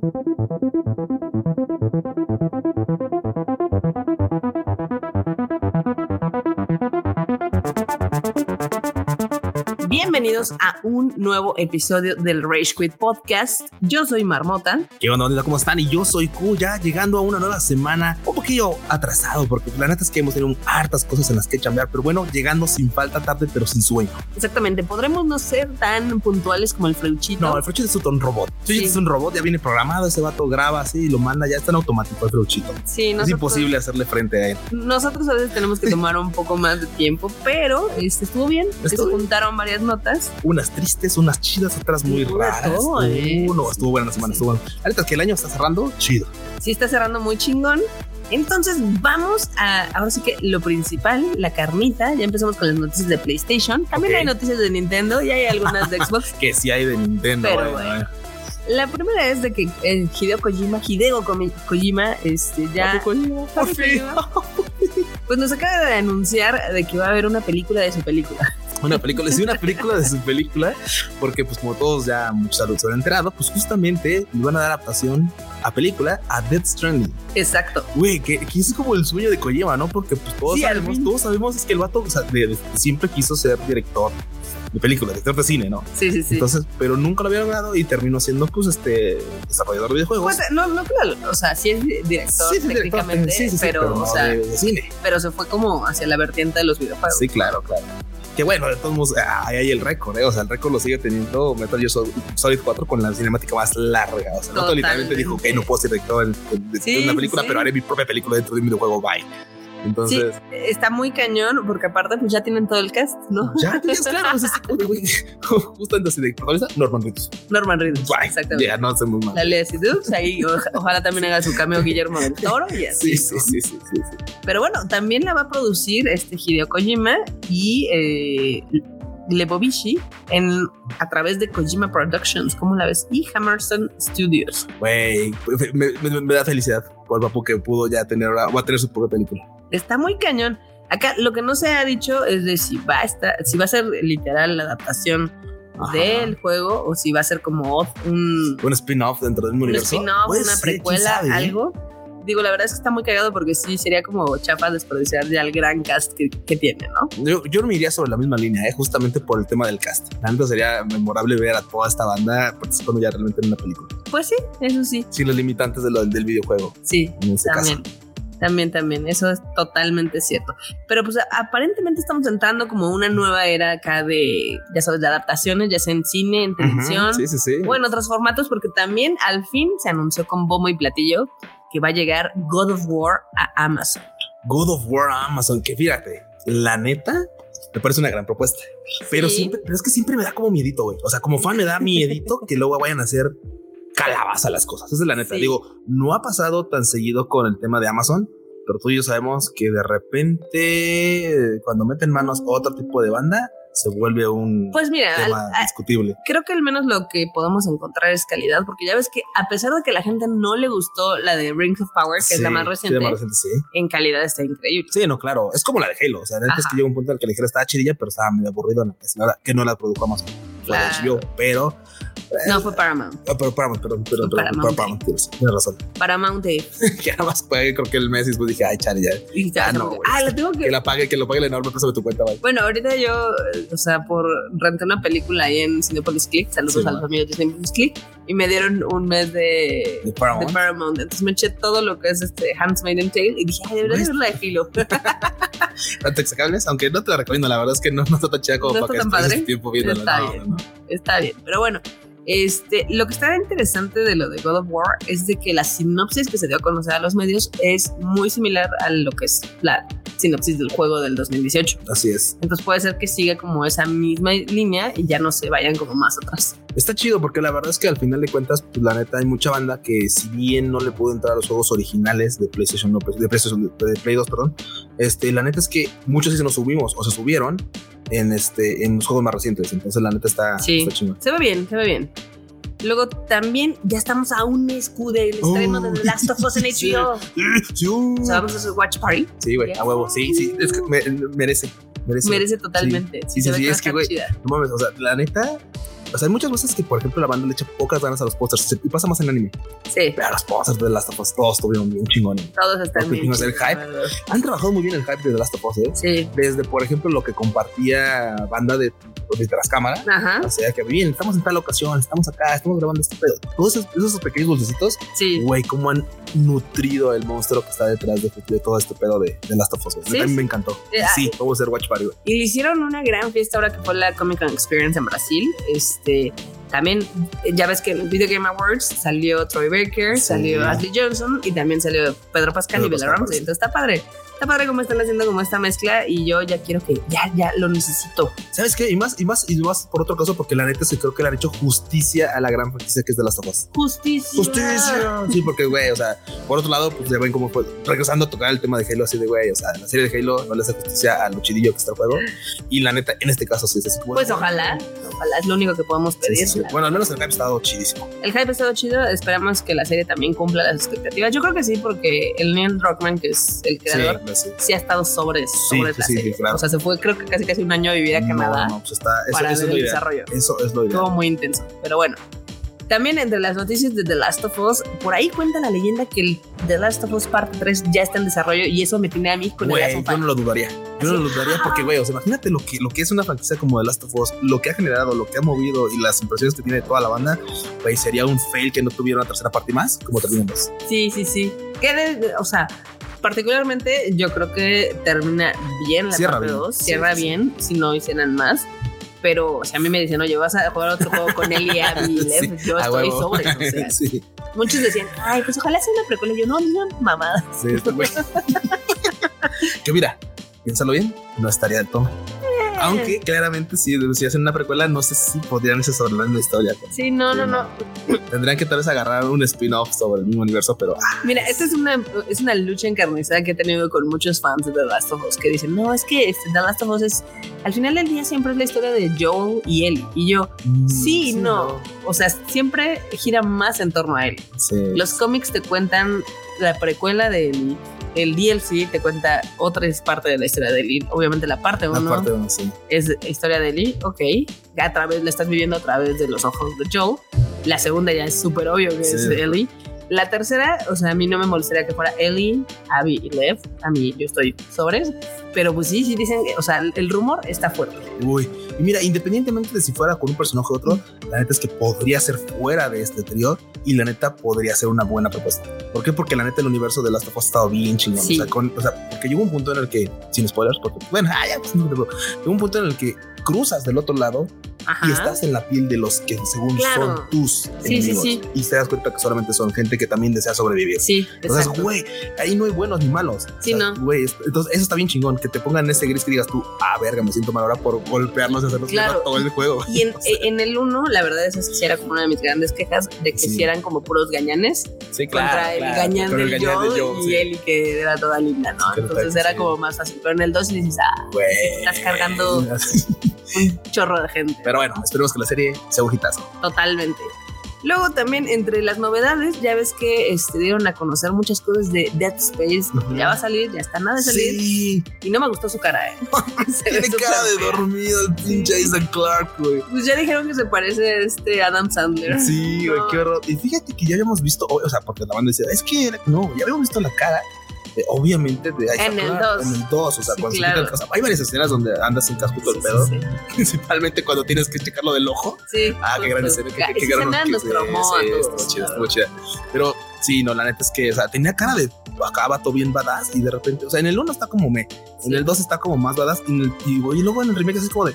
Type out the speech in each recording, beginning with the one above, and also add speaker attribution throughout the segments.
Speaker 1: Thank you. Bienvenidos a un nuevo episodio del Rage Quit Podcast. Yo soy Marmota.
Speaker 2: ¿Qué onda, onda? ¿Cómo están? Y yo soy Q, ya llegando a una nueva semana, un poquillo atrasado, porque la neta es que hemos tenido hartas cosas en las que chambear, pero bueno, llegando sin falta tarde, pero sin sueño.
Speaker 1: Exactamente, podremos no ser tan puntuales como el Freuchito.
Speaker 2: No, el Freuchito es un robot. Sí. Es un robot, ya viene programado, ese vato graba así y lo manda, ya está en automático el Freuchito.
Speaker 1: Sí,
Speaker 2: Es imposible hacerle frente a él.
Speaker 1: Nosotros a veces tenemos que tomar un poco más de tiempo, pero este estuvo bien. Se juntaron varias notas.
Speaker 2: Unas tristes, unas chidas, otras muy raras.
Speaker 1: todo, ¿eh?
Speaker 2: Uh, no, estuvo buena la semana, estuvo buena. Es que el año está cerrando, chido.
Speaker 1: Sí está cerrando muy chingón. Entonces vamos a, ahora sí que lo principal, la carnita. Ya empezamos con las noticias de PlayStation. También hay noticias de Nintendo y hay algunas de Xbox.
Speaker 2: Que sí hay de Nintendo.
Speaker 1: Pero bueno.
Speaker 2: ¿no?
Speaker 1: La primera es de que eh, Hideo Kojima, Hideo Kojima, este ya
Speaker 2: Kojima, por
Speaker 1: Papi
Speaker 2: fin.
Speaker 1: Kojima, pues nos acaba de anunciar de que va a haber una película de su película.
Speaker 2: Una película, sí, una película de su película, porque pues como todos ya muchos adultos han enterado, pues justamente le van a dar adaptación a película a Death Stranding.
Speaker 1: Exacto.
Speaker 2: Güey, que, que es como el sueño de Kojima, ¿no? Porque pues todos
Speaker 1: Sí,
Speaker 2: sabemos, todos sabemos es que el vato o sea, de- de- siempre quiso ser director de películas, director de cine, ¿no?
Speaker 1: Sí, sí, sí.
Speaker 2: Entonces, pero nunca lo había logrado y terminó siendo pues este desarrollador de videojuegos.
Speaker 1: Pues, no, no, claro, o sea, sí es director
Speaker 2: Sí, sí,
Speaker 1: técnicamente,
Speaker 2: sí,
Speaker 1: pero,
Speaker 2: no
Speaker 1: o sea,
Speaker 2: de, de cine.
Speaker 1: pero se fue como hacia la vertiente de los videojuegos.
Speaker 2: Sí, claro, claro. Que bueno, de todos modos, ah, ahí hay el récord, ¿eh? O sea, el récord lo sigue teniendo Metal Gear Sol- Solid 4 con la cinemática más larga. O sea,
Speaker 1: Totalmente.
Speaker 2: literalmente dijo, ok, no puedo ser director de- de
Speaker 1: Sí,
Speaker 2: una película,
Speaker 1: sí.
Speaker 2: pero haré mi propia película dentro de un videojuego, bye. Entonces,
Speaker 1: Está muy cañón porque aparte pues ya tienen todo el cast, ¿no?
Speaker 2: ya, ya es claro. o sea, sí, justo antes de protagonista, Norman Reedus.
Speaker 1: Norman Reedus.
Speaker 2: Bye.
Speaker 1: Exactamente.
Speaker 2: Ya, no sé muy mal.
Speaker 1: La Leslie Dukes, ahí o- ojalá también haga su cameo Guillermo del Toro y así.
Speaker 2: Sí, sí, sí, sí, sí, sí.
Speaker 1: Pero bueno, también la va a producir este Hideo Kojima y eh, Lebovici en, a través de Kojima Productions, ¿cómo la ves? Y Hammerstone Studios.
Speaker 2: Güey, me, me- me da felicidad por el papu que pudo ya tener, ahora- va a tener su propia película.
Speaker 1: Está muy cañón. Acá lo que no se ha dicho es de si va a estar, si va a ser literal la adaptación
Speaker 2: Ajá.
Speaker 1: del juego o si va a ser como un,
Speaker 2: Un spin-off dentro del
Speaker 1: un
Speaker 2: universo.
Speaker 1: spin-off,
Speaker 2: Puede
Speaker 1: una
Speaker 2: ser,
Speaker 1: precuela,
Speaker 2: sabe, ¿eh?
Speaker 1: algo. Digo, la verdad es que está muy cagado porque sí sería como chafa desperdiciar ya el gran cast que, que tiene, ¿no?
Speaker 2: Yo, yo no me iría sobre la misma línea, ¿eh? justamente por el tema del cast. Neta sería memorable ver a toda esta banda participando ya realmente en una película.
Speaker 1: Pues sí, eso sí.
Speaker 2: Sin los limitantes de lo- del videojuego,
Speaker 1: Sí,
Speaker 2: en este
Speaker 1: también. También, también, eso es totalmente cierto. Pero pues aparentemente estamos entrando como una nueva era acá de, ya sabes, de adaptaciones, ya sea en cine, en televisión,
Speaker 2: Ujú, Sí, sí, sí.
Speaker 1: o en otros formatos, porque también al fin se anunció con bombo y platillo que va a llegar God of War a Amazon.
Speaker 2: God of War a Amazon, que fíjate, la neta me parece una gran propuesta. Pero siempre, pero es que siempre me da como miedito, güey. O sea, como fan me da miedito que luego vayan a hacer calabaza las cosas. Esa es la neta.
Speaker 1: Sí.
Speaker 2: Digo, no ha pasado tan seguido con el tema de Amazon, pero tú y yo sabemos que de repente, cuando meten manos a otro tipo de banda, se vuelve un
Speaker 1: Pues mira, al-
Speaker 2: tema
Speaker 1: a-
Speaker 2: discutible.
Speaker 1: creo que al menos lo que podemos encontrar es calidad, porque ya ves que a pesar de que la gente no le gustó la de Rings of Power, que es la
Speaker 2: Sí,
Speaker 1: más
Speaker 2: sí,
Speaker 1: reciente,
Speaker 2: la más reciente, sí.
Speaker 1: en calidad está increíble.
Speaker 2: Sí, no, claro. Es como la de Halo. O sea, la neta es
Speaker 1: Ajá.
Speaker 2: que llega un punto en el que la Halo estaba chidilla, pero estaba medio aburrido. la que no la produjo Amazon.
Speaker 1: Claro.
Speaker 2: HBO, pero.
Speaker 1: No, fue Paramount.
Speaker 2: Ah, pero Paramount, perdón, perdón, perdón,
Speaker 1: Paramount.
Speaker 2: Paramount, tienes, tienes razón.
Speaker 1: Paramount
Speaker 2: que nada más pagué, creo que el mes y después dije, ay, chale, ya.
Speaker 1: y ya
Speaker 2: Ah, no, güey.
Speaker 1: ah, lo tengo que...
Speaker 2: Que la pague, que lo pague el enorme peso de tu cuenta, vaya.
Speaker 1: Bueno, ahorita yo, o sea, por renté una película ahí en Cinepolis Click, saludos
Speaker 2: Sí,
Speaker 1: a los amigos de Cinepolis Click, y me dieron un mes de,
Speaker 2: De Paramount.
Speaker 1: de Paramount. Entonces me eché todo lo que es este Handmaid's Tale y dije, ay, debería
Speaker 2: Güey.
Speaker 1: ver la de Filo.
Speaker 2: Tanto exacables, aunque no te la recomiendo, la verdad es que no, no está tan chida como
Speaker 1: ¿No
Speaker 2: para que
Speaker 1: está tan
Speaker 2: estés
Speaker 1: padre?
Speaker 2: tiempo.
Speaker 1: Está bien.
Speaker 2: no.
Speaker 1: Está bien, pero bueno. Este, lo que está interesante de lo de God of War es de que la sinopsis que se dio a conocer a los medios es muy similar a lo que es la sinopsis del juego del 2018.
Speaker 2: Así es.
Speaker 1: Entonces puede ser que siga como esa misma línea y ya no se vayan como más atrás.
Speaker 2: Está chido porque la verdad es que al final de cuentas, pues la neta hay mucha banda que si bien no le pudo entrar a los juegos originales de PlayStation, no, de PlayStation, de Play 2, perdón, este, la neta es que muchos sí se nos subimos o se subieron en este, en los juegos más recientes. Entonces la neta está,
Speaker 1: Sí.
Speaker 2: está.
Speaker 1: Se ve bien, se ve bien. Luego también ya estamos a un escudo del estreno de The Last of Us en
Speaker 2: Sí.
Speaker 1: HBO.
Speaker 2: Sí,
Speaker 1: O sea, vamos a hacer Watch Party.
Speaker 2: Sí, güey, a huevo. Sí, sí, es que me- merece, merece.
Speaker 1: Merece totalmente.
Speaker 2: Sí, sí, sí,
Speaker 1: a
Speaker 2: es que, güey. No mames, o sea, la neta, O sea, hay muchas veces que, por ejemplo, la banda le echa pocas ganas a los pósters y pasa más en anime.
Speaker 1: Sí.
Speaker 2: Pero los pósters de The Last of Us todos tuvieron bien chingones.
Speaker 1: Todos están bien.
Speaker 2: El hype. Han trabajado muy bien el hype de The Last of Us, ¿eh?
Speaker 1: Sí.
Speaker 2: Desde, por ejemplo, lo que compartía banda de, de tras cámara.
Speaker 1: Ajá.
Speaker 2: O sea, que bien, estamos en tal ocasión, estamos acá, estamos grabando este pedo. Todos esos, esos pequeños dulcecitos,
Speaker 1: Sí.
Speaker 2: güey, cómo han nutrido el monstruo que está detrás de, de todo este pedo de, de Last of Us.
Speaker 1: Sí,
Speaker 2: a mí me encantó.
Speaker 1: Eh,
Speaker 2: Sí, vamos a hacer Watch Party, güey.
Speaker 1: Y le hicieron una gran fiesta ahora que fue la Comic Con Experience en Brasil. Este, este, también, eh, ya ves que en el Video Game Awards salió Troy Baker,
Speaker 2: Sí.
Speaker 1: salió Ashley Johnson y también salió Pedro Pascal
Speaker 2: Pedro
Speaker 1: y Bella Ramsey. Entonces está padre. Está padre cómo están haciendo como esta mezcla y yo ya quiero que ya, ya lo necesito.
Speaker 2: ¿Sabes qué? Y más, y más, y más por otro caso, porque la neta sí creo que le han hecho justicia a la gran franquicia que es de Last of Us.
Speaker 1: Justicia.
Speaker 2: Justicia. Sí, porque, güey, o sea, por otro lado, pues ya ven cómo fue. Regresando a tocar el tema de Halo, así de, güey, o sea, la serie de Halo no le hace justicia a lo chidillo que está el juego. Y la neta, en este caso sí es así.
Speaker 1: Pues ojalá, ojalá es lo único que podemos pedir.
Speaker 2: sí, sí. Bueno, al menos el hype ha estado chidísimo.
Speaker 1: El hype ha estado chido, esperamos que la serie también cumpla las expectativas. Yo creo que sí, porque el Neil Druckmann, que es el creador,
Speaker 2: Sí, sí.
Speaker 1: sí ha estado sobres
Speaker 2: sí,
Speaker 1: la serie.
Speaker 2: claro.
Speaker 1: O sea, se fue creo que casi casi un año a vivir a Canadá
Speaker 2: No, no, pues está. Eso,
Speaker 1: para
Speaker 2: eso
Speaker 1: ver
Speaker 2: es lo
Speaker 1: el
Speaker 2: ideal.
Speaker 1: desarrollo.
Speaker 2: Eso es lo ideal.
Speaker 1: Estuvo muy intenso. Pero bueno. También entre las noticias de The Last of Us, por ahí cuenta la leyenda que el The Last of Us Parte 3 ya está en desarrollo y eso me tiene a mí con el Last of
Speaker 2: yo no lo dudaría. Yo no lo dudaría porque, güey, o sea, imagínate lo que, lo que es una franquicia como The Last of Us, lo que ha generado, lo que ha movido y las impresiones que tiene toda la banda, güey, sería un fail que no tuviera una tercera parte más, como terminan dos.
Speaker 1: Sí, sí, sí. Que o sea, particularmente yo creo que termina bien la
Speaker 2: Cierra
Speaker 1: parte
Speaker 2: bien.
Speaker 1: 2,
Speaker 2: Sí,
Speaker 1: cierra
Speaker 2: sí.
Speaker 1: bien, si no hicieran más. Pero si a mí me dicen, oye, vas a jugar otro juego con él y Abby
Speaker 2: Sí,
Speaker 1: yo estoy sobre. O sea,
Speaker 2: sí,
Speaker 1: muchos decían, ay, pues ojalá sea una precuela. Yo, no, no, mamada.
Speaker 2: sí, está güey. que mira, piénsalo bien, no estaría del todo. Aunque claramente si, si hacen una precuela, no sé si podrían desarrollar una historia.
Speaker 1: Sí, no, no, no.
Speaker 2: Tendrían que tal vez agarrar un spin-off sobre el mismo universo, pero ah,
Speaker 1: Mira, esta es una, es una lucha encarnizada que he tenido con muchos fans de The Last of Us que dicen, no, es que este, The Last of Us es, al final del día siempre es la historia de Joel y Ellie. Y yo,
Speaker 2: mm,
Speaker 1: sí, no. O sea, siempre gira más en torno a Ellie.
Speaker 2: Sí.
Speaker 1: Los cómics te cuentan la precuela de Ellie. El DLC te cuenta otra parte de la historia de Ellie. Obviamente la parte
Speaker 2: La
Speaker 1: 1
Speaker 2: parte donde sí.
Speaker 1: es historia de Ellie, ok. A través, la estás viviendo a través de los ojos de Joel. La segunda ya es súper obvio que
Speaker 2: Sí.
Speaker 1: es Ellie. La tercera, o sea, a mí no me molestaría que fuera Ellie, Abby y Lev. A mí yo estoy sobre eso. Pero pues sí, sí dicen, que- o sea, el- rumor está fuerte.
Speaker 2: Uy, y mira, independientemente de si fuera con un personaje u otro, la neta es que podría ser fuera de este trío y la neta podría ser una buena propuesta. ¿Por qué? Porque la neta el universo de Last of Us ha estado bien chingón.
Speaker 1: Sí.
Speaker 2: O, sea, con- o sea, porque llegó un punto en el que, sin spoilers, porque, bueno, ah, ya, pues, no, llegó un punto en el que cruzas del otro lado
Speaker 1: Ajá.
Speaker 2: y estás en la piel de los que según
Speaker 1: Claro.
Speaker 2: son tus
Speaker 1: Sí, sí,
Speaker 2: enemigos.
Speaker 1: sí.
Speaker 2: Y te das cuenta que solamente son gente que también desea sobrevivir.
Speaker 1: Sí,
Speaker 2: Entonces, güey, ahí no hay buenos ni malos.
Speaker 1: Sí,
Speaker 2: O sea,
Speaker 1: no.
Speaker 2: Güey, entonces eso está bien chingón, que te pongan ese gris que digas tú, ah, verga, me siento mal ahora por golpearlos y hacerlos
Speaker 1: Claro.
Speaker 2: todo el juego.
Speaker 1: Y en, en el 1, la verdad es que sí era como una de mis grandes quejas de que
Speaker 2: Sí.
Speaker 1: sí eran como puros gañanes
Speaker 2: Sí,
Speaker 1: contra el gañán del
Speaker 2: el
Speaker 1: Joel
Speaker 2: de Joel,
Speaker 1: y
Speaker 2: sí.
Speaker 1: Ellie que era toda linda, ¿no?
Speaker 2: Sí,
Speaker 1: Entonces
Speaker 2: sí.
Speaker 1: era como más fácil. Pero en el 2 dices, ah,
Speaker 2: Güey.
Speaker 1: estás cargando un chorro de gente.
Speaker 2: Pero bueno, esperemos que la serie sea un hitazo.
Speaker 1: Totalmente. Luego también entre las novedades, ya ves que este, dieron a conocer muchas cosas de Dead Space.
Speaker 2: Ujú.
Speaker 1: Ya va a salir, ya está nada de salir.
Speaker 2: Sí,
Speaker 1: Y no me gustó su cara, ¿eh?
Speaker 2: Tiene cara de dormido el pinche Isaac Clark, güey.
Speaker 1: Pues ya dijeron que se parece a este Adam Sandler.
Speaker 2: Sí, güey,
Speaker 1: No.
Speaker 2: qué horror. Y fíjate que ya habíamos visto, o sea, porque la banda decía, es que no, ya habíamos visto la cara. De- obviamente de Isaac
Speaker 1: En el
Speaker 2: Clarke,
Speaker 1: dos.
Speaker 2: En el 2, o sea,
Speaker 1: Sí,
Speaker 2: cuando se
Speaker 1: claro.
Speaker 2: quitan- o sea, hay varias escenas donde andas sin casco todo el
Speaker 1: Sí,
Speaker 2: pedo,
Speaker 1: sí,
Speaker 2: principalmente cuando tienes que checarlo del ojo.
Speaker 1: sí.
Speaker 2: Ah, qué gran escena, qué, qué, qué
Speaker 1: Esa
Speaker 2: gran sí, chida. Pero sí, no, la neta es que, o sea, tenía cara de acá vato bien badass y de repente, o sea, en el 1 está como me, en
Speaker 1: Sí.
Speaker 2: el 2 está como más badass y, en el- y, y luego en el remake así como de,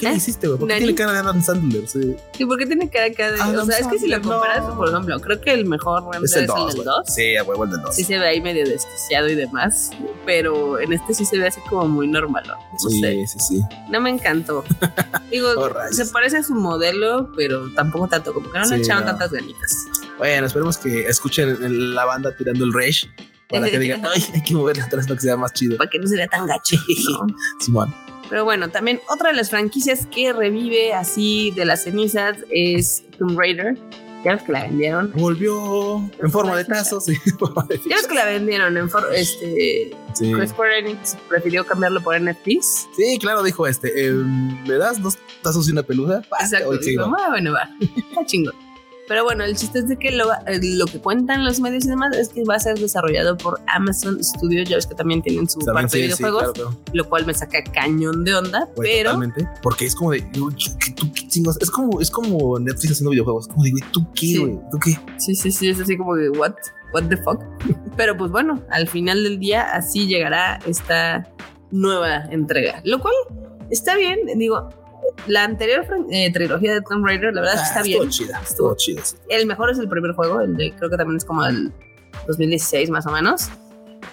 Speaker 2: ¿qué le hiciste, güey? ¿Por qué tiene cara de Adam Sandler? Sí.
Speaker 1: Sí, porque tiene cara acá de.
Speaker 2: Adam
Speaker 1: o sea, es que si lo comparas,
Speaker 2: no.
Speaker 1: por ejemplo, creo que el mejor
Speaker 2: Es el
Speaker 1: el,
Speaker 2: 2,
Speaker 1: del
Speaker 2: güey.
Speaker 1: 2.
Speaker 2: Sí, a huevo el del 2.
Speaker 1: Sí se ve ahí medio desquiciado y demás, pero en este sí se ve así como muy normal. No,
Speaker 2: Sí,
Speaker 1: sé,
Speaker 2: sí, sí.
Speaker 1: no me encantó. Digo,
Speaker 2: Oh,
Speaker 1: se parece a su modelo, pero tampoco tanto, como que no le
Speaker 2: Sí,
Speaker 1: echaron
Speaker 2: no.
Speaker 1: tantas ganitas.
Speaker 2: Bueno, esperemos que escuchen la banda tirando el rage para que digan, ay, hay que moverle atrás para que sea más chido.
Speaker 1: Para que no se vea tan gacho. ¿no?
Speaker 2: Simón.
Speaker 1: Pero bueno, también otra de las franquicias que revive así de las cenizas es Tomb Raider. Ya ves que la vendieron.
Speaker 2: Volvió en forma de tazos. Sí,
Speaker 1: ya ves que la vendieron en forma. Este. Sí. Square Enix prefirió cambiarlo por NFTs.
Speaker 2: Sí, claro, dijo este. Eh, ¿Me das dos tazos y una peluda?
Speaker 1: Exacto. Dijo, ah, bueno, va. Está chingón. Pero bueno, el chiste es de que lo, eh, lo, que cuentan los medios y demás es que va a ser desarrollado por Amazon Studios. Ya ves que también tienen su parte de videojuegos, lo cual me saca cañón de onda. pero.
Speaker 2: Totalmente. Porque es como de. ¿tú qué chingos? Es como, es como Netflix haciendo videojuegos. Como de, ¿tú qué, güey? ¿Tú qué?
Speaker 1: Sí, sí, sí. Es así como de, ¿what? ¿What the fuck? pero pues bueno, al final del día así llegará esta nueva entrega. Lo cual está bien. Digo, la anterior eh, trilogía de Tomb Raider, la verdad es que está ah, bien.
Speaker 2: Chida, estuvo chida.
Speaker 1: El mejor es el primer juego, el de creo que también es como el 2016 más o menos.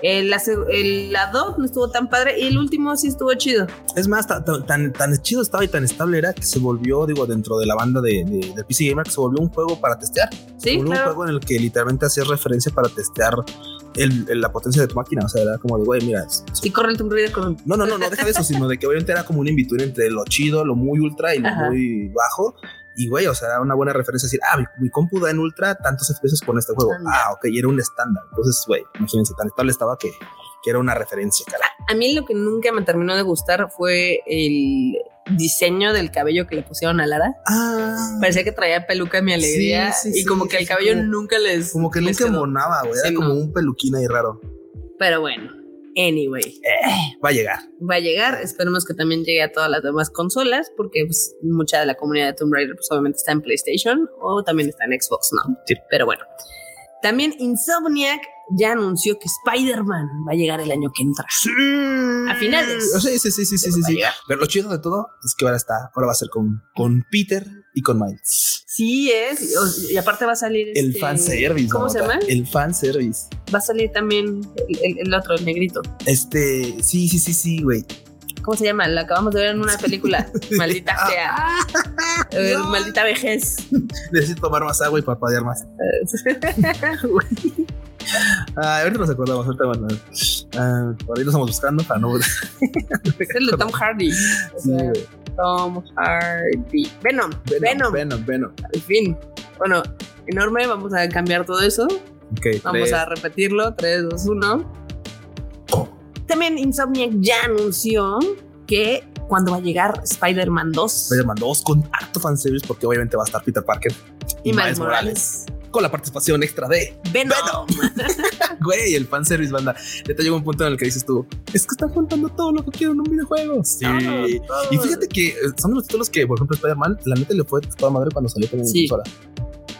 Speaker 1: El, el, la 2 no estuvo tan padre y el último sí estuvo chido.
Speaker 2: Es más, tan, tan, chido estaba y tan estable era que se volvió, digo, dentro de la banda de, de, PC Gamer, que se volvió un juego para testear.
Speaker 1: Sí,
Speaker 2: Un juego en el que literalmente hacías referencia para testear el, la potencia de tu máquina. O sea, era como de, güey, mira.
Speaker 1: Sí, corre el Tomb Raider con.
Speaker 2: No, no, no, no deja de eso, sino de que obviamente era como un in entre lo chido, lo muy ultra y lo muy bajo. Y güey, o sea, era una buena referencia decir, ah, mi, mi compu da en ultra tantos FPS con este juego. Ah, ok, y era un estándar. Entonces, güey, imagínense, tan estable estaba que, que era una referencia, cara.
Speaker 1: A mí lo que nunca me terminó de gustar fue el diseño del cabello que le pusieron a Lara.
Speaker 2: Ah.
Speaker 1: Parecía que traía peluca mi alegría y como que el cabello nunca les.
Speaker 2: Como que nunca monaba, güey. Era como un peluquín ahí raro.
Speaker 1: Pero bueno, anyway.
Speaker 2: Eh, va a llegar.
Speaker 1: Va a llegar. Esperemos que también llegue a todas las demás consolas, porque pues, mucha de la comunidad de Tomb Raider pues, obviamente está en PlayStation o también está en Xbox, ¿no?
Speaker 2: Sí.
Speaker 1: Pero bueno. También Insomniac ya anunció que Spider-Man va a llegar el año que entra.
Speaker 2: Sí.
Speaker 1: A finales.
Speaker 2: Sí, sí, sí, sí, sí, sí, Pero lo chido de todo es que ahora está, ahora va a ser con, con Peter y con Miles.
Speaker 1: Sí, es. Y aparte va a salir.
Speaker 2: El este, fan service.
Speaker 1: ¿Cómo se llama?
Speaker 2: El fan service.
Speaker 1: Va a salir también el, el otro, el negrito.
Speaker 2: Este, sí, sí, sí, sí, güey.
Speaker 1: ¿Cómo se llama? La acabamos de ver en una película. Maldita sea. maldita vejez.
Speaker 2: Necesito tomar más agua y parpadear más. Ah, ahorita nos acordamos, ahorita bueno. Ah, por ahí lo estamos buscando para no.
Speaker 1: es el de Tom Hardy. Tom Hardy. Venom. Venom.
Speaker 2: Venom, Venom.
Speaker 1: Al fin. Bueno, enorme. Vamos a cambiar todo eso.
Speaker 2: Okay,
Speaker 1: Vamos a repetirlo. 3, 2, 1. También Insomniac ya anunció que cuando va a llegar Spider-Man 2.
Speaker 2: Spider-Man 2 con harto fanservice porque obviamente va a estar Peter Parker
Speaker 1: y, Miles Morales.
Speaker 2: Con la participación extra de
Speaker 1: Venom.
Speaker 2: Güey, el fanservice, banda. te llega un punto en el que dices tú, es que están contando todo lo que quiero en un videojuego. Sí. Y fíjate que son los títulos que, por ejemplo, Spider-Man, la neta le fue toda madre cuando salió con sí.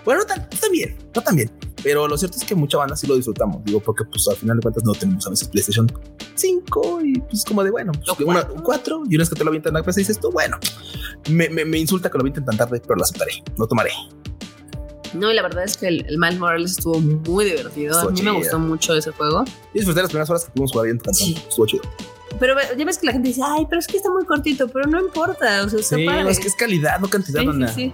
Speaker 2: Bueno, no tan, bien, no tan bien. Pero lo cierto es que mucha banda sí lo disfrutamos. Digo, porque pues al final de cuentas no tenemos a veces PlayStation 5 y pues como de bueno, pues, una, 4 y una vez que te lo avientan a la dices tú, bueno, me, me, insulta que lo avienten tan tarde, pero lo aceptaré, lo tomaré.
Speaker 1: No, y la verdad es que el, el Miles Morales estuvo muy divertido. a mí me gustó mucho ese juego.
Speaker 2: Y disfruté las primeras horas que pudimos jugar bien sí. Estuvo chido.
Speaker 1: Pero ya ves que la gente dice, ay, pero es que está muy cortito, pero no importa. O sea, está
Speaker 2: sí, es que es calidad, no cantidad, sí, sí, sí.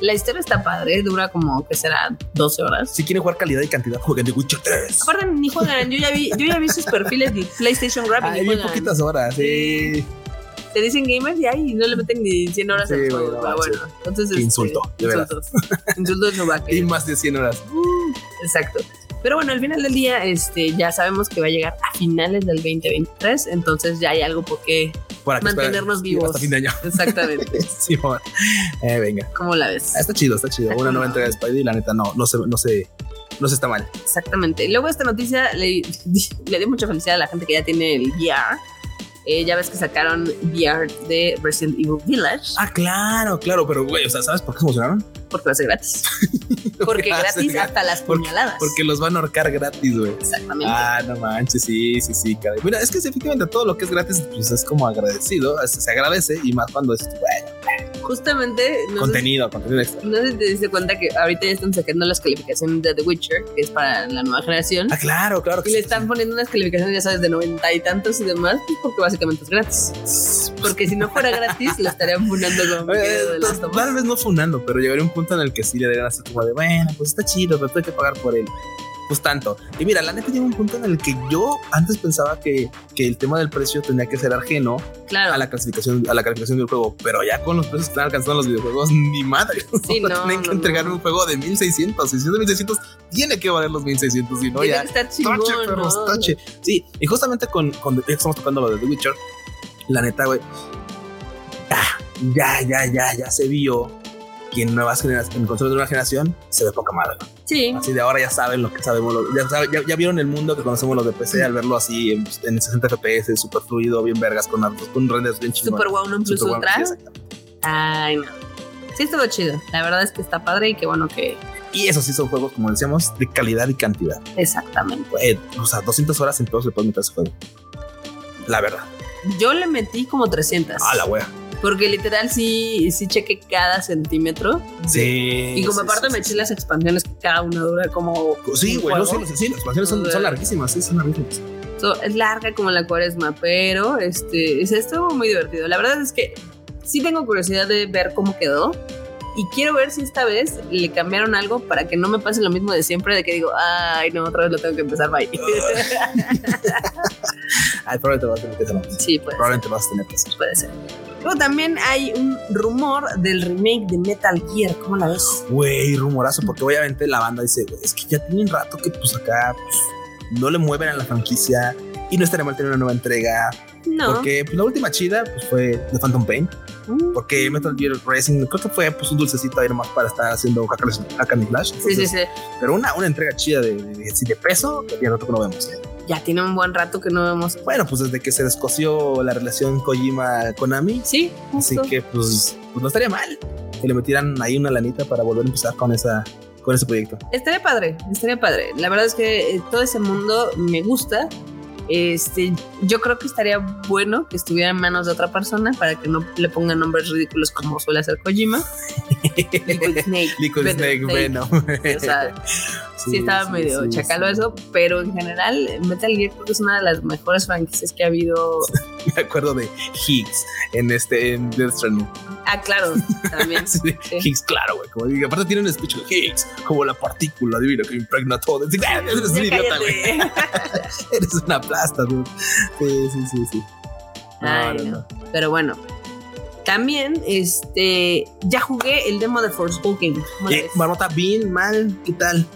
Speaker 1: La historia está padre, dura como que será 12 horas.
Speaker 2: Si quieren jugar calidad y cantidad, jueguen de Witcher 3.
Speaker 1: Aparte, ni juegan. Yo ya vi, yo ya vi sus perfiles de PlayStation Grab.
Speaker 2: Hay bien poquitas horas, sí.
Speaker 1: Te dicen gamers y ahí no le meten ni 100 horas al juego. Bueno, bueno, entonces.
Speaker 2: Qué insulto,
Speaker 1: este, insultos. Insultos no va a
Speaker 2: Y más de 100 horas.
Speaker 1: Exacto. Pero bueno, al final del día, este, ya sabemos que va a llegar a finales del 2023, entonces ya hay algo por qué mantenernos vivos.
Speaker 2: Hasta fin de año.
Speaker 1: Exactamente.
Speaker 2: sí, eh, venga.
Speaker 1: ¿Cómo la ves?
Speaker 2: está chido, está chido. Una nueva entrega de Spidey, la neta, no, no se, no se, no se está mal.
Speaker 1: Exactamente. Luego esta noticia le, le dio mucha felicidad a la gente que ya tiene el VR eh, ya ves que sacaron VR de Resident Evil Village.
Speaker 2: Ah, claro, claro, pero güey, o sea, ¿sabes por qué se emocionaron?
Speaker 1: Porque va a ser gratis. porque gratis hasta las puñaladas.
Speaker 2: Porque, los van a ahorcar gratis, güey.
Speaker 1: Exactamente.
Speaker 2: Ah, no manches, sí, sí, sí, cara. Mira, es que efectivamente todo lo que es gratis, pues es como agradecido, se agradece y más cuando es, güey,
Speaker 1: justamente.
Speaker 2: contenido, contenido extra.
Speaker 1: No sé si te diste cuenta que ahorita ya están sacando las calificaciones de The Witcher, que es para la nueva generación.
Speaker 2: Ah, claro, claro.
Speaker 1: y le están poniendo unas calificaciones, ya sabes, de noventa y tantos y demás, pues, porque básicamente es gratis. Porque si no fuera gratis, lo estarían funando como eh,
Speaker 2: Tal vez no funando, pero llegaría un punto en el que sí le darían así como de, bueno, pues está chido, pero tengo que pagar por él. Pues tanto. Y mira, la neta llega un punto en el que yo antes pensaba que, que el tema del precio tenía que ser ajeno
Speaker 1: Claro.
Speaker 2: a la clasificación, a la calificación del juego, pero ya con los precios que están alcanzando los videojuegos, ni madre.
Speaker 1: Sí, no,
Speaker 2: tienen que
Speaker 1: no,
Speaker 2: entregar
Speaker 1: no.
Speaker 2: un juego de 1600. Si es de 1600, tiene que valer los 1600. Si no,
Speaker 1: Tiene
Speaker 2: ya.
Speaker 1: que estar chingón,
Speaker 2: Tache, perros,
Speaker 1: ¿no?
Speaker 2: tache. Sí, y justamente con, con que estamos tocando lo de The Witcher, la neta, güey, ya, ya, ya, ya se vio que en nuevas generaciones, en consolas de nueva generación, se ve poca madre.
Speaker 1: Sí.
Speaker 2: Así de ahora ya saben lo que sabemos, ya, ya, ya vieron el mundo que conocemos los de PC al verlo así en, en 60 FPS, súper fluido, bien vergas, con, con renders bien chingón.
Speaker 1: Super wow, no plus
Speaker 2: Super
Speaker 1: ultra. Ay, no. Sí, estuvo chido. La verdad es que está padre y qué bueno que.
Speaker 2: Y esos sí son juegos, como decíamos, de calidad y cantidad.
Speaker 1: Exactamente.
Speaker 2: Eh, o sea, 200 horas en todos le puedes meter a ese juego. La verdad.
Speaker 1: Yo le metí como 300.
Speaker 2: Ah, la wea.
Speaker 1: Porque literal sí, sí chequé cada centímetro.
Speaker 2: Sí.
Speaker 1: Y como
Speaker 2: sí,
Speaker 1: aparte
Speaker 2: sí,
Speaker 1: me
Speaker 2: sí.
Speaker 1: eché las expansiones que cada una dura como.
Speaker 2: Sí,
Speaker 1: un
Speaker 2: güey, no, sí, sí, las expansiones son, son larguísimas, sí, son larguísimas.
Speaker 1: So, es larga como la cuaresma, pero este, es- estuvo muy divertido. La verdad es que sí tengo curiosidad de ver cómo quedó. Y quiero ver si esta vez le cambiaron algo para que no me pase lo mismo de siempre, de que digo, ay, no, otra vez lo tengo que empezar, bye.
Speaker 2: Ay, probablemente vas a tener que hacerlo.
Speaker 1: sí, pues
Speaker 2: Probablemente vas a tener que hacer.
Speaker 1: puede ser. Luego también hay un rumor del remake de Metal Gear, ¿cómo la ves?
Speaker 2: Güey, rumorazo, porque obviamente la banda dice, güey, es que ya tiene un rato que pues acá pues, no le mueven a la franquicia y no estaría mal tener una nueva entrega.
Speaker 1: No.
Speaker 2: Porque pues, la última chida pues, fue The Phantom Pain.
Speaker 1: Mm,
Speaker 2: Porque Metal Gear Racing creo que fue pues, un dulcecito ahí nomás para estar haciendo hack and- and slash.
Speaker 1: Sí, sí,
Speaker 2: Entonces,
Speaker 1: sí.
Speaker 2: Pero una, una entrega chida de, de, de peso, que ya rato que no vemos. ¿eh?
Speaker 1: Ya tiene un buen rato que no vemos.
Speaker 2: Bueno, pues desde que se descoció la relación Kojima-Konami,
Speaker 1: Sí,
Speaker 2: así que pues, pues no estaría mal que le metieran ahí una lanita para volver a empezar con esa con ese proyecto.
Speaker 1: Estaría padre, estaría padre. La verdad es que eh, todo ese mundo me gusta. Este, yo creo que estaría bueno que estuviera en manos de otra persona para que no le pongan nombres ridículos como suele hacer Kojima. Liquid Snake.
Speaker 2: Liquid Snake. Venom.
Speaker 1: O sea, sí, estaba
Speaker 2: sí,
Speaker 1: medio
Speaker 2: sí,
Speaker 1: chacalo eso, pero en general Metal Gear creo que es una de las mejores franquicias que ha habido.
Speaker 2: Me acuerdo de Higgs en este en Death Stranding.
Speaker 1: Ah, claro, también.
Speaker 2: Higgs, claro, güey. Como aparte tiene un speech de Higgs, como la partícula divina que impregna todo. "Ah, Eres un idiota, güey. Eres una plasta, dude. Sí, sí, sí, sí. No,
Speaker 1: Ay,
Speaker 2: no,
Speaker 1: no.
Speaker 2: no.
Speaker 1: Pero bueno. También, este, ya jugué el demo de Forspoken. ¿Cómo la
Speaker 2: Eh? Marmota, bien, mal, ¿qué tal?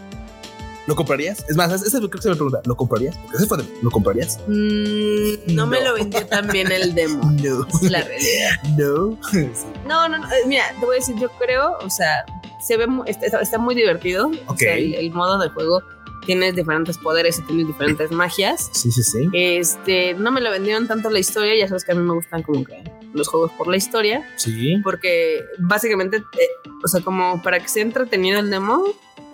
Speaker 2: ¿Lo comprarías? Es más, esa es lo que se me pregunta. ¿Lo comprarías? Porque ese fue de- ¿Lo comprarías?
Speaker 1: Mm, no, me lo vendió tan bien el demo.
Speaker 2: No.
Speaker 1: Es la realidad.
Speaker 2: No. Sí.
Speaker 1: No, no, no. eh, Mira, te voy a decir, yo creo, o sea, se ve, está, está muy divertido. O
Speaker 2: Ok.
Speaker 1: sea, el, el modo de juego tienes diferentes poderes y tienes diferentes magias.
Speaker 2: Sí, sí, sí.
Speaker 1: Este, no me lo vendieron tanto la historia, ya sabes que a mí me gustan como que los juegos por la historia,
Speaker 2: Sí.
Speaker 1: porque básicamente, eh, o sea, como para que sea entretenido el demo,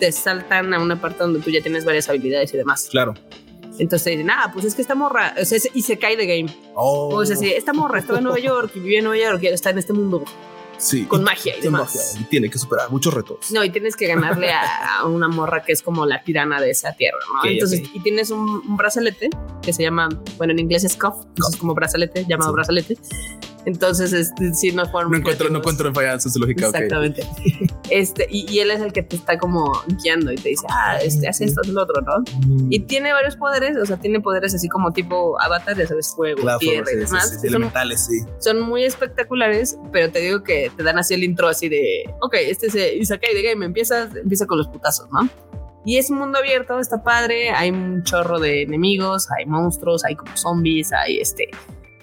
Speaker 1: te saltan a una parte donde tú ya tienes varias habilidades y demás.
Speaker 2: Claro.
Speaker 1: Entonces te dicen, ah, pues es que esta morra, o sea, y se cae de game.
Speaker 2: Oh,
Speaker 1: O sea, sí, esta morra estaba en Nueva York y vivía en Nueva York y ahora está en este mundo
Speaker 2: sí.
Speaker 1: con magia y
Speaker 2: Con
Speaker 1: demás.
Speaker 2: magia. Y tiene que superar muchos retos.
Speaker 1: No, y tienes que ganarle a, a una morra que es como la tirana de esa tierra, ¿no? Entonces,
Speaker 2: ok.
Speaker 1: y tienes un, un brazalete que se llama, bueno, en inglés es cuff, entonces es como brazalete, llamado
Speaker 2: Sí.
Speaker 1: brazalete. Entonces, este, sí, no fueron
Speaker 2: No encuentro, no encuentro en falla sociológica. ok.
Speaker 1: Exactamente. Este, y, y él es el que te está como guiando y te dice, ah, este, hace esto, hace lo otro, ¿no?
Speaker 2: Mm,
Speaker 1: Y tiene varios poderes, o sea, tiene poderes así como tipo avatar, ya sabes, fuego,
Speaker 2: claro,
Speaker 1: tierra
Speaker 2: sí,
Speaker 1: y demás.
Speaker 2: sí, sí,
Speaker 1: Son-
Speaker 2: elementales, sí.
Speaker 1: son muy espectaculares, pero te digo que te dan así el intro así de, ok, este es eh, Isekai de Game, empieza, empieza con los putazos, ¿no? Y es un mundo abierto, está padre, hay un chorro de enemigos, hay monstruos, hay como zombies, hay este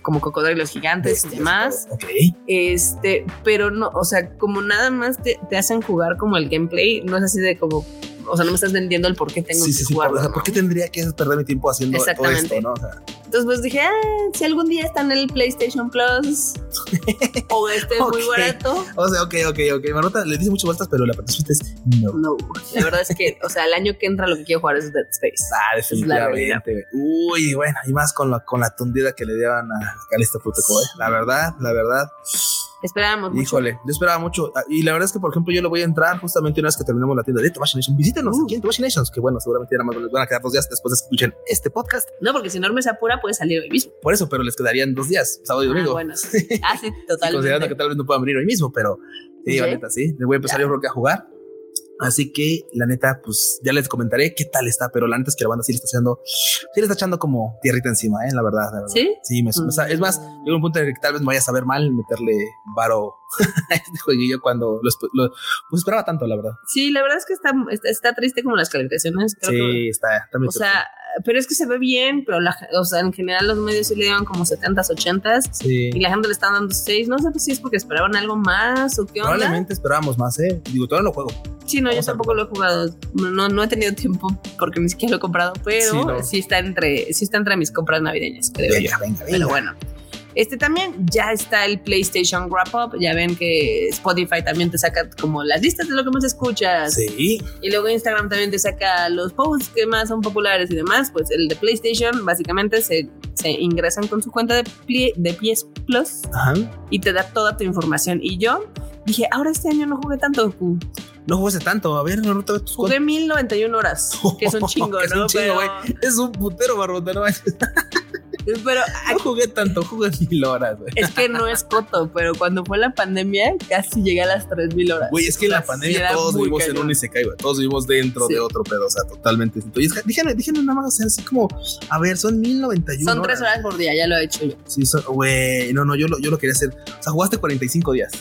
Speaker 1: como cocodrilos gigantes y demás.
Speaker 2: Ok.
Speaker 1: Este, pero no, o sea, como nada más te, te hacen jugar como el gameplay, no es así de como, o sea, no me estás vendiendo el por qué tengo
Speaker 2: Sí,
Speaker 1: que
Speaker 2: sí, sí.
Speaker 1: jugarlo,
Speaker 2: por, o sea,
Speaker 1: ¿no?
Speaker 2: ¿por qué tendría que perder mi tiempo haciendo todo esto, no? O sea,
Speaker 1: Entonces pues dije, ah, si algún día está en el PlayStation Plus o esté muy
Speaker 2: Ok.
Speaker 1: barato,
Speaker 2: o sea, ok, ok, ok. Marmota le dice muchas vueltas, pero la respuesta es no.
Speaker 1: No, la verdad es que, o sea, el año que entra lo que quiero jugar es Dead Space.
Speaker 2: Ah, definitivamente. Uy, bueno, y más con la, con la tundida que le dieron a Calista Protocol. La verdad, la verdad.
Speaker 1: Esperábamos mucho.
Speaker 2: Híjole, yo esperaba mucho. Ah, Y la verdad es que, por ejemplo, yo le voy a entrar justamente una vez que terminemos la tienda de Tomashi Nation. Visítenos
Speaker 1: Uh.
Speaker 2: aquí en Tomashi Nations, que bueno, seguramente ya nada más les van a quedar dos días después de que escuchen este podcast.
Speaker 1: No, porque si Norme se apura, puede salir hoy mismo.
Speaker 2: Por eso, pero les quedarían dos días, sábado y domingo.
Speaker 1: Ah, bueno. Ah, sí,
Speaker 2: Considerando que
Speaker 1: totalmente.
Speaker 2: tal vez no puedan venir hoy mismo, pero sí,
Speaker 1: Sí.
Speaker 2: la neta, sí. Le voy a empezar
Speaker 1: Ya.
Speaker 2: yo creo que a jugar. Así que la neta, pues ya les comentaré qué tal está, pero la neta es que la banda sí le está haciendo, sí le está echando como tierrita encima, ¿eh? la verdad. La verdad.
Speaker 1: ¿Sí?
Speaker 2: Sí, me,
Speaker 1: Mm.
Speaker 2: es más, llega un punto en el que tal vez me vaya a saber mal meterle varo a este jueguillo cuando lo, pues esperaba tanto, la verdad.
Speaker 1: Sí, la verdad es que está, está, está triste como las calificaciones. Creo que-
Speaker 2: sí, está, está
Speaker 1: o sea, pero es que se ve bien, pero la, o sea, en general los medios sí le dieron como 70s, 80s.
Speaker 2: sí.
Speaker 1: Y la gente le está dando 6. No sé pues, si es porque esperaban algo más o qué onda.
Speaker 2: Probablemente esperábamos más, ¿eh? Digo, todavía no lo juego.
Speaker 1: Sí, no, yo
Speaker 2: Vamos
Speaker 1: tampoco lo he jugado. No, no he tenido tiempo porque ni siquiera lo he comprado, pero
Speaker 2: Sí,
Speaker 1: está entre sí está entre mis compras navideñas, creo. yo.
Speaker 2: Venga, venga, venga.
Speaker 1: Pero bueno. Este también ya está el PlayStation Wrap Up. Ya ven que Spotify también te saca como las listas de lo que más escuchas.
Speaker 2: Sí,
Speaker 1: Y luego Instagram también te saca los posts que más son populares y demás. Pues el de PlayStation básicamente se, se ingresan con su cuenta de, plie- de PS Plus
Speaker 2: ajá.
Speaker 1: y te da toda tu información. Y yo dije, ahora este año no jugué tanto.
Speaker 2: No jugaste tanto. A ver, no te tus
Speaker 1: Jugué 1091 horas, que es un chingo,
Speaker 2: Que es
Speaker 1: ¿no?
Speaker 2: un chingo,
Speaker 1: pero,
Speaker 2: güey. Es un putero, barbota, no.
Speaker 1: Pero
Speaker 2: No jugué tanto, jugué mil horas, güey.
Speaker 1: es que no es coto, pero cuando fue la pandemia casi llegué a las 3000 horas.
Speaker 2: Güey, es que en la
Speaker 1: O sea, sí
Speaker 2: pandemia todos vivimos en
Speaker 1: cañón.
Speaker 2: un Isekai, güey. Todos vivimos dentro
Speaker 1: Sí.
Speaker 2: de otro pedo, o sea, totalmente distinto. Y es que, díganme, díganme nada más, o sea, así como, a ver, son 1091
Speaker 1: Son 3 horas por día, ya lo he hecho yo.
Speaker 2: Sí, güey, no, no, yo lo, yo lo quería hacer. O sea, jugaste 45 días.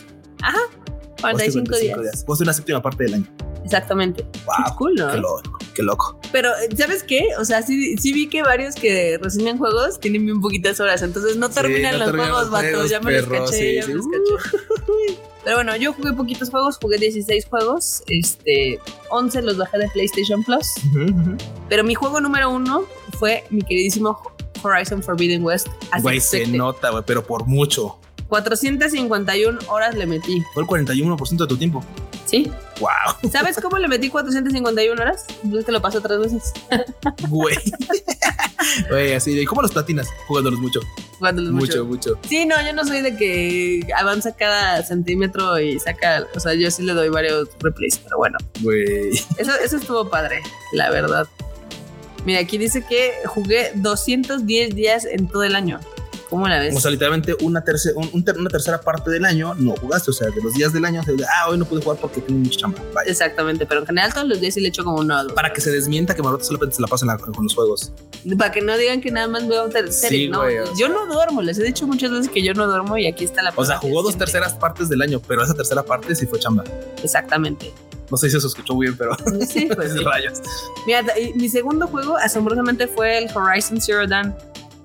Speaker 2: Jugaste
Speaker 1: 45 días.
Speaker 2: Jugaste una séptima parte del año.
Speaker 1: Exactamente.
Speaker 2: Wow,
Speaker 1: Cool, ¿no?
Speaker 2: qué loco, qué loco.
Speaker 1: Pero, ¿sabes qué? O sea, sí, sí vi que varios que reseñan juegos tienen bien poquitas horas, entonces no
Speaker 2: Sí,
Speaker 1: terminan
Speaker 2: no
Speaker 1: los
Speaker 2: terminan
Speaker 1: juegos,
Speaker 2: los
Speaker 1: vato.
Speaker 2: juegos,
Speaker 1: Ya me los caché,
Speaker 2: sí,
Speaker 1: ya me los caché. Pero bueno, yo jugué poquitos juegos, jugué 16 juegos, este, 11 los bajé de PlayStation Plus,
Speaker 2: Ujú, ujú.
Speaker 1: pero mi juego número uno fue mi queridísimo Horizon Forbidden West.
Speaker 2: Güey, se nota, güey, pero por mucho.
Speaker 1: 451 horas le metí,
Speaker 2: Fue el 41% de tu tiempo.
Speaker 1: ¿sí?
Speaker 2: Wow,
Speaker 1: ¿Sabes cómo le metí 451 horas? Entonces te lo paso tres veces.
Speaker 2: güey. Güey, así, ¿y cómo los platinas? Jugándolos mucho.
Speaker 1: Jugándolos
Speaker 2: Mucho,
Speaker 1: mucho.
Speaker 2: mucho.
Speaker 1: Sí, no, yo no soy de que avanza cada centímetro y saca, o sea, yo sí le doy varios replays, pero bueno,
Speaker 2: Güey.
Speaker 1: eso, eso estuvo padre, la verdad. Mira, aquí dice que jugué 210 días en todo el año. ¿Cómo la ves?
Speaker 2: O sea, literalmente una, terce- un- un ter- una tercera parte del año no jugaste. O sea, de los días del año, ah, hoy no pude jugar porque tengo mucha chamba. Vaya.
Speaker 1: Exactamente, pero en general todos los días sí le echo como uno a dos.
Speaker 2: Para que se desmienta que Maroto solamente se la pasa en la- con los juegos.
Speaker 1: Para que no digan que nada más veo series,
Speaker 2: Sí,
Speaker 1: no.
Speaker 2: güey,
Speaker 1: yo no duermo, les he dicho muchas veces que yo no duermo y aquí está la
Speaker 2: O sea, jugó dos
Speaker 1: siempre-
Speaker 2: terceras partes del año, pero esa tercera parte sí fue chamba.
Speaker 1: Exactamente.
Speaker 2: No sé si se escuchó bien, pero
Speaker 1: Sí, pues sí.
Speaker 2: rayos.
Speaker 1: Mira, mi segundo juego asombrosamente fue el Horizon Zero Dawn.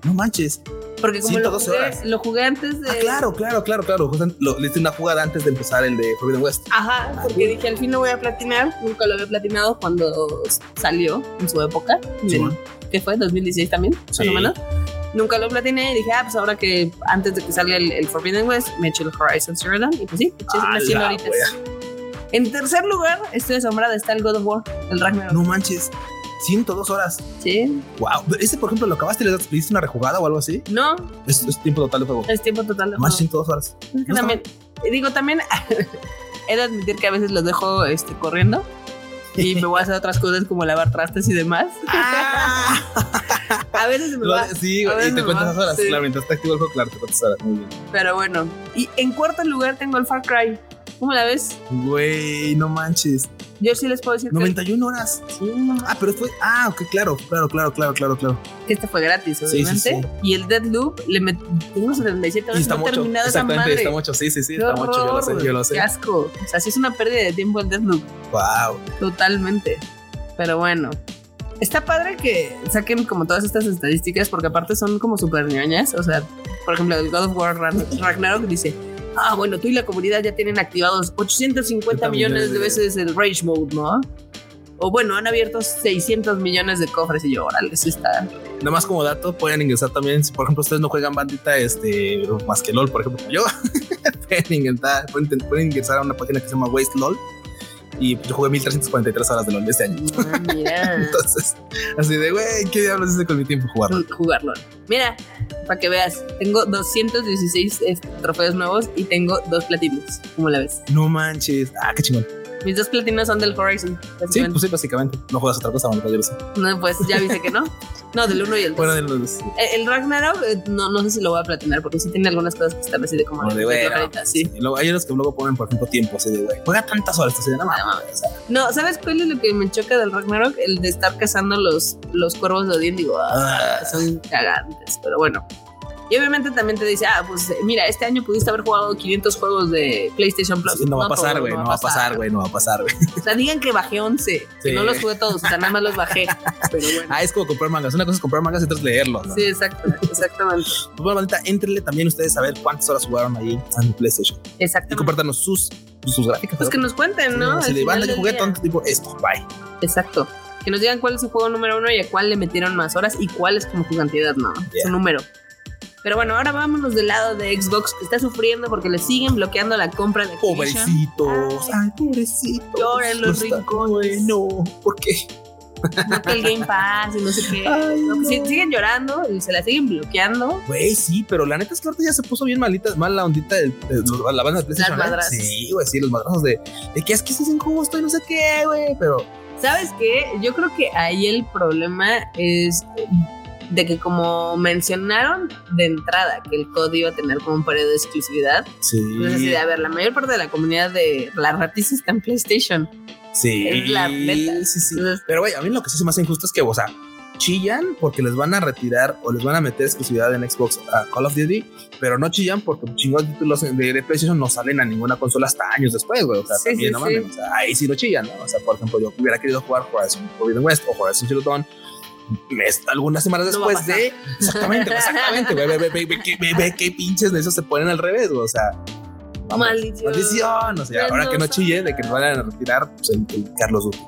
Speaker 2: No manches.
Speaker 1: Porque como lo
Speaker 2: 112
Speaker 1: jugué, lo jugué antes de.
Speaker 2: Ah, claro, claro, claro, claro. Lo, le hice una jugada antes de empezar el de Forbidden West.
Speaker 1: Ajá, porque dije al fin lo voy a platinar. Nunca lo había platinado cuando salió en su época.
Speaker 2: Sí, bueno.
Speaker 1: ¿Qué fue? ¿2016 también?
Speaker 2: Sí.
Speaker 1: menos. Nunca lo platiné y dije, ah, pues ahora que antes de que salga el, el Forbidden West, me eché el Horizon Zero Dawn. Y pues sí, eché
Speaker 2: A
Speaker 1: unas 100
Speaker 2: la
Speaker 1: horitas.
Speaker 2: wea.
Speaker 1: En tercer lugar, estoy asombrada, está el God of War, el Ragnarok.
Speaker 2: No manches. 102 horas.
Speaker 1: Sí.
Speaker 2: Wow. Ese, por ejemplo, lo acabaste le diste una rejugada o algo así.
Speaker 1: No,
Speaker 2: Es, es tiempo total de juego.
Speaker 1: es tiempo total de
Speaker 2: Más
Speaker 1: juego.
Speaker 2: 102 horas.
Speaker 1: Es que
Speaker 2: No está
Speaker 1: también, digo, también he de admitir que a veces los dejo este, corriendo y me voy a hacer otras cosas como lavar trastes y demás. a veces me
Speaker 2: Lo-
Speaker 1: va,
Speaker 2: sí,
Speaker 1: a
Speaker 2: y te cuentas horas.
Speaker 1: sí.
Speaker 2: Claro, mientras está activo el juego, claro, te cuentas horas. Muy bien.
Speaker 1: pero bueno. Y en cuarto lugar tengo el Far Cry. ¿Cómo la ves?
Speaker 2: Güey, no manches.
Speaker 1: Yo sí les puedo decir
Speaker 2: 91 horas.
Speaker 1: que, sí, no,
Speaker 2: Ah, pero fue. Ah, ok, claro, claro, claro, claro, claro, claro.
Speaker 1: este fue gratis,
Speaker 2: sí,
Speaker 1: obviamente.
Speaker 2: sí.
Speaker 1: Y el Deadloop le metí tengo 77
Speaker 2: Y
Speaker 1: horas
Speaker 2: está
Speaker 1: no
Speaker 2: mucho.
Speaker 1: terminado esa
Speaker 2: Exactamente,
Speaker 1: madre.
Speaker 2: está mucho. Sí, sí, sí, está mucho. Yo lo sé, yo lo sé.
Speaker 1: Qué asco. O sea, sí es una pérdida de tiempo el Deadloop.
Speaker 2: Wow.
Speaker 1: Totalmente. Pero bueno. Está padre que saquen como todas estas estadísticas porque aparte son como súper ñoñas. O sea, por ejemplo, el God of War Ragnarok dice, ah, bueno, tú y la comunidad ya tienen activados 850 millones de veces el Rage Mode, ¿no? O bueno, han abierto 600 millones de cofres y yo, órale, eso está...
Speaker 2: Nada más como dato, pueden ingresar también. Si por ejemplo ustedes no juegan bandita, este, más que LOL, por ejemplo, yo, pueden, ingresar, pueden, pueden ingresar a una página que se llama Waste LOL. Y yo jugué 1343 horas de LOL este año.
Speaker 1: Ah, mira.
Speaker 2: Entonces, así de, güey, ¿qué diablos hice con mi tiempo jugarlo?
Speaker 1: jugarlo. Mira, para que veas, tengo 216 eh, trofeos nuevos y tengo dos platinos. ¿Cómo la ves?
Speaker 2: No manches. Ah, qué chingón.
Speaker 1: Mis dos platinos son del Horizon.
Speaker 2: Sí, pues sí, básicamente. No juegas otra cosa, bueno, yo lo sé.
Speaker 1: No, pues ya viste que no. No, del 1 y el 2.
Speaker 2: Bueno, de los.
Speaker 1: el, el Ragnarok, eh, no, no sé si lo voy a platinar porque sí tiene algunas cosas que están así de como.
Speaker 2: Como de, güey,
Speaker 1: flojeritas, sí.
Speaker 2: Y luego hay unos que luego ponen, por ejemplo, tiempo, así de, güey, juega tantas horas, así de, no mames, o sea,
Speaker 1: No, ¿sabes cuál es lo que me choca del Ragnarok? El de estar cazando los, los cuervos de Odín. Digo, ah,
Speaker 2: Ah.
Speaker 1: son cagantes, pero bueno. Y obviamente también te dice, ah, pues mira, este año pudiste haber jugado 500 juegos de PlayStation Plus.
Speaker 2: sí, no va a pasar,
Speaker 1: todo,
Speaker 2: güey, no va a pasar, güey, no va a pasar, güey.
Speaker 1: O sea, digan que bajé 11, que no los jugué todos, o sea, nada más los bajé. Pero bueno.
Speaker 2: Ah, es como comprar mangas. Una cosa es comprar mangas y otra es leerlos. ¿no?
Speaker 1: Sí, exacto, exactamente.
Speaker 2: Pues bueno, maldita, entrenle también ustedes a ver cuántas horas jugaron ahí en PlayStation. Y
Speaker 1: Exactamente.
Speaker 2: compártanos sus, sus gráficas.
Speaker 1: Pues que nos cuenten, ¿no?
Speaker 2: Si de banda yo
Speaker 1: del
Speaker 2: jugué tanto tipo esto, bye.
Speaker 1: Exacto. Que nos digan cuál es su juego número uno y a cuál le metieron más horas y cuál es como su cantidad, ¿no?
Speaker 2: Yeah.
Speaker 1: Su número. Pero bueno, ahora vámonos del lado de Xbox que está sufriendo porque le siguen bloqueando la compra de Activision.
Speaker 2: Pobrecitos.
Speaker 1: Ay.
Speaker 2: Ay, pobrecitos.
Speaker 1: Lloren los
Speaker 2: No
Speaker 1: rincones.
Speaker 2: Bueno, ¿por qué?
Speaker 1: No que el Game Pass y no sé qué.
Speaker 2: Ay,
Speaker 1: No, pues
Speaker 2: no.
Speaker 1: siguen llorando y se la siguen bloqueando.
Speaker 2: Güey, sí, pero la neta es que ahorita ya se puso bien malita, mal la ondita de la banda de PlayStation.
Speaker 1: Las
Speaker 2: ¿eh? Sí, güey, sí, los madrazos de, de que es que se hacen justo y no sé qué, güey, pero
Speaker 1: ¿Sabes qué? Yo creo que ahí el problema es de que como mencionaron de entrada que el COD iba a tener como un periodo de exclusividad,
Speaker 2: sí.
Speaker 1: Entonces, a ver, la mayor parte de la comunidad de la ratiza está en PlayStation.
Speaker 2: Sí,
Speaker 1: Es la neta.
Speaker 2: Sí, sí.
Speaker 1: Entonces,
Speaker 2: Pero, güey, a mí lo que sí se me hace injusto es que, o sea, chillan porque les van a retirar o les van a meter exclusividad en Xbox a Call of Duty, pero no chillan porque chingos títulos de, de PlayStation no salen a ninguna consola hasta años después, güey. O sea,
Speaker 1: Sí,
Speaker 2: también,
Speaker 1: sí,
Speaker 2: no
Speaker 1: sí.
Speaker 2: mames. O sea, ahí sí lo chillan, ¿no? O sea, por ejemplo, yo hubiera querido jugar Horizon Forbidden West o Horizon Zero Dawn algunas semanas
Speaker 1: No
Speaker 2: después de exactamente exactamente güey, ve, ve, ve, ve, ve, qué pinches de esos se ponen al revés güey, o sea vamos,
Speaker 1: Maldición.
Speaker 2: maldición o sea ahora que no chille de que nos van a retirar pues, el, el Carlos Duty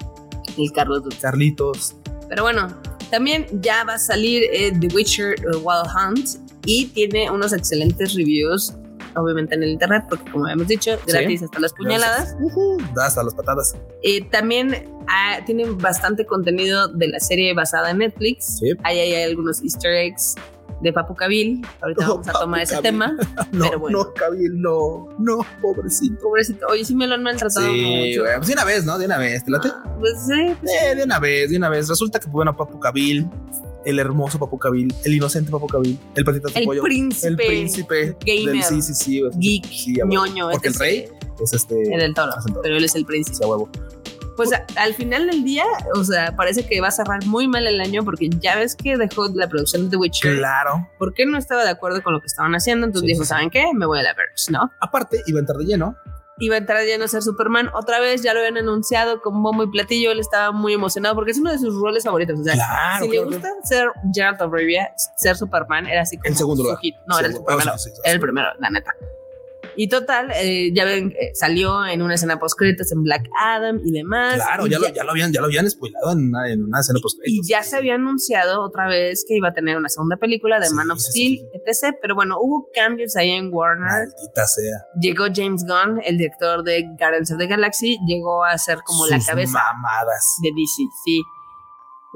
Speaker 1: el Carlos Duty.
Speaker 2: Carlitos
Speaker 1: Pero bueno, también ya va a salir eh, The Witcher eh, Wild Hunt y tiene unos excelentes reviews, obviamente en el internet, porque como hemos dicho,
Speaker 2: Sí.
Speaker 1: gratis hasta las puñaladas.
Speaker 2: Ujú, da hasta las patadas
Speaker 1: Eh, también ah, tienen bastante contenido de la serie basada en Netflix.
Speaker 2: Sí.
Speaker 1: Ahí hay algunos easter eggs de Papu Cabil. Ahorita vamos a tomar
Speaker 2: Papu
Speaker 1: ese
Speaker 2: Cabil.
Speaker 1: tema.
Speaker 2: no
Speaker 1: Pero bueno.
Speaker 2: no Cabil no no pobrecito
Speaker 1: Pobrecito. Oye, sí me lo han maltratado
Speaker 2: sí
Speaker 1: mucho.
Speaker 2: pues de una vez no de una vez te late
Speaker 1: Ah, Pues sí, pues
Speaker 2: Eh, de una vez, de una vez. Resulta que, bueno, Papu Cabil, el hermoso Papu Cabil, el inocente Papu Cabil, el patito de
Speaker 1: el
Speaker 2: pollo,
Speaker 1: príncipe,
Speaker 2: el príncipe
Speaker 1: gamer,
Speaker 2: del sí, sí, sí,
Speaker 1: geek,
Speaker 2: Sí, a huevo.
Speaker 1: ñoño.
Speaker 2: Porque el
Speaker 1: etc.
Speaker 2: rey es este.
Speaker 1: Es el toro,
Speaker 2: es el toro.
Speaker 1: pero él es el príncipe.
Speaker 2: Sí, huevo.
Speaker 1: Pues a- al final del día, o sea, parece que va a cerrar muy mal el año porque ya ves que dejó la producción de The Witcher.
Speaker 2: Claro.
Speaker 1: porque no estaba de acuerdo con lo que estaban haciendo? Entonces
Speaker 2: Sí,
Speaker 1: dijo,
Speaker 2: sí, sí.
Speaker 1: ¿saben qué? Me voy a la Verge, ¿no?
Speaker 2: Aparte, iba a entrar de lleno.
Speaker 1: Iba a entrar ya a ser Superman otra vez, ya lo habían anunciado con bombo y platillo, él estaba muy emocionado porque es uno de sus roles favoritos. O sea,
Speaker 2: Claro.
Speaker 1: si
Speaker 2: claro,
Speaker 1: le gusta ser Geralt of Rivia, ser Superman era así como
Speaker 2: El segundo
Speaker 1: su
Speaker 2: lugar.
Speaker 1: hit. No, era el
Speaker 2: oh,
Speaker 1: primero.
Speaker 2: sí, sí, sí,
Speaker 1: Era el primero, la neta. Y total, eh, ya ven, eh, salió en una escena post en Black Adam y demás.
Speaker 2: Claro,
Speaker 1: y
Speaker 2: ya, lo, ya lo habían, ya lo habían spoilado en una, en una escena post
Speaker 1: Y ya se había anunciado otra vez que iba a tener una segunda película de
Speaker 2: Sí,
Speaker 1: Man of Steel,
Speaker 2: sí.
Speaker 1: etc. Pero bueno, hubo cambios ahí en Warner.
Speaker 2: Maldita sea.
Speaker 1: Llegó James Gunn, el director de Guardians of the Galaxy, llegó a ser como la cabeza
Speaker 2: Mamadas.
Speaker 1: de DC, sí.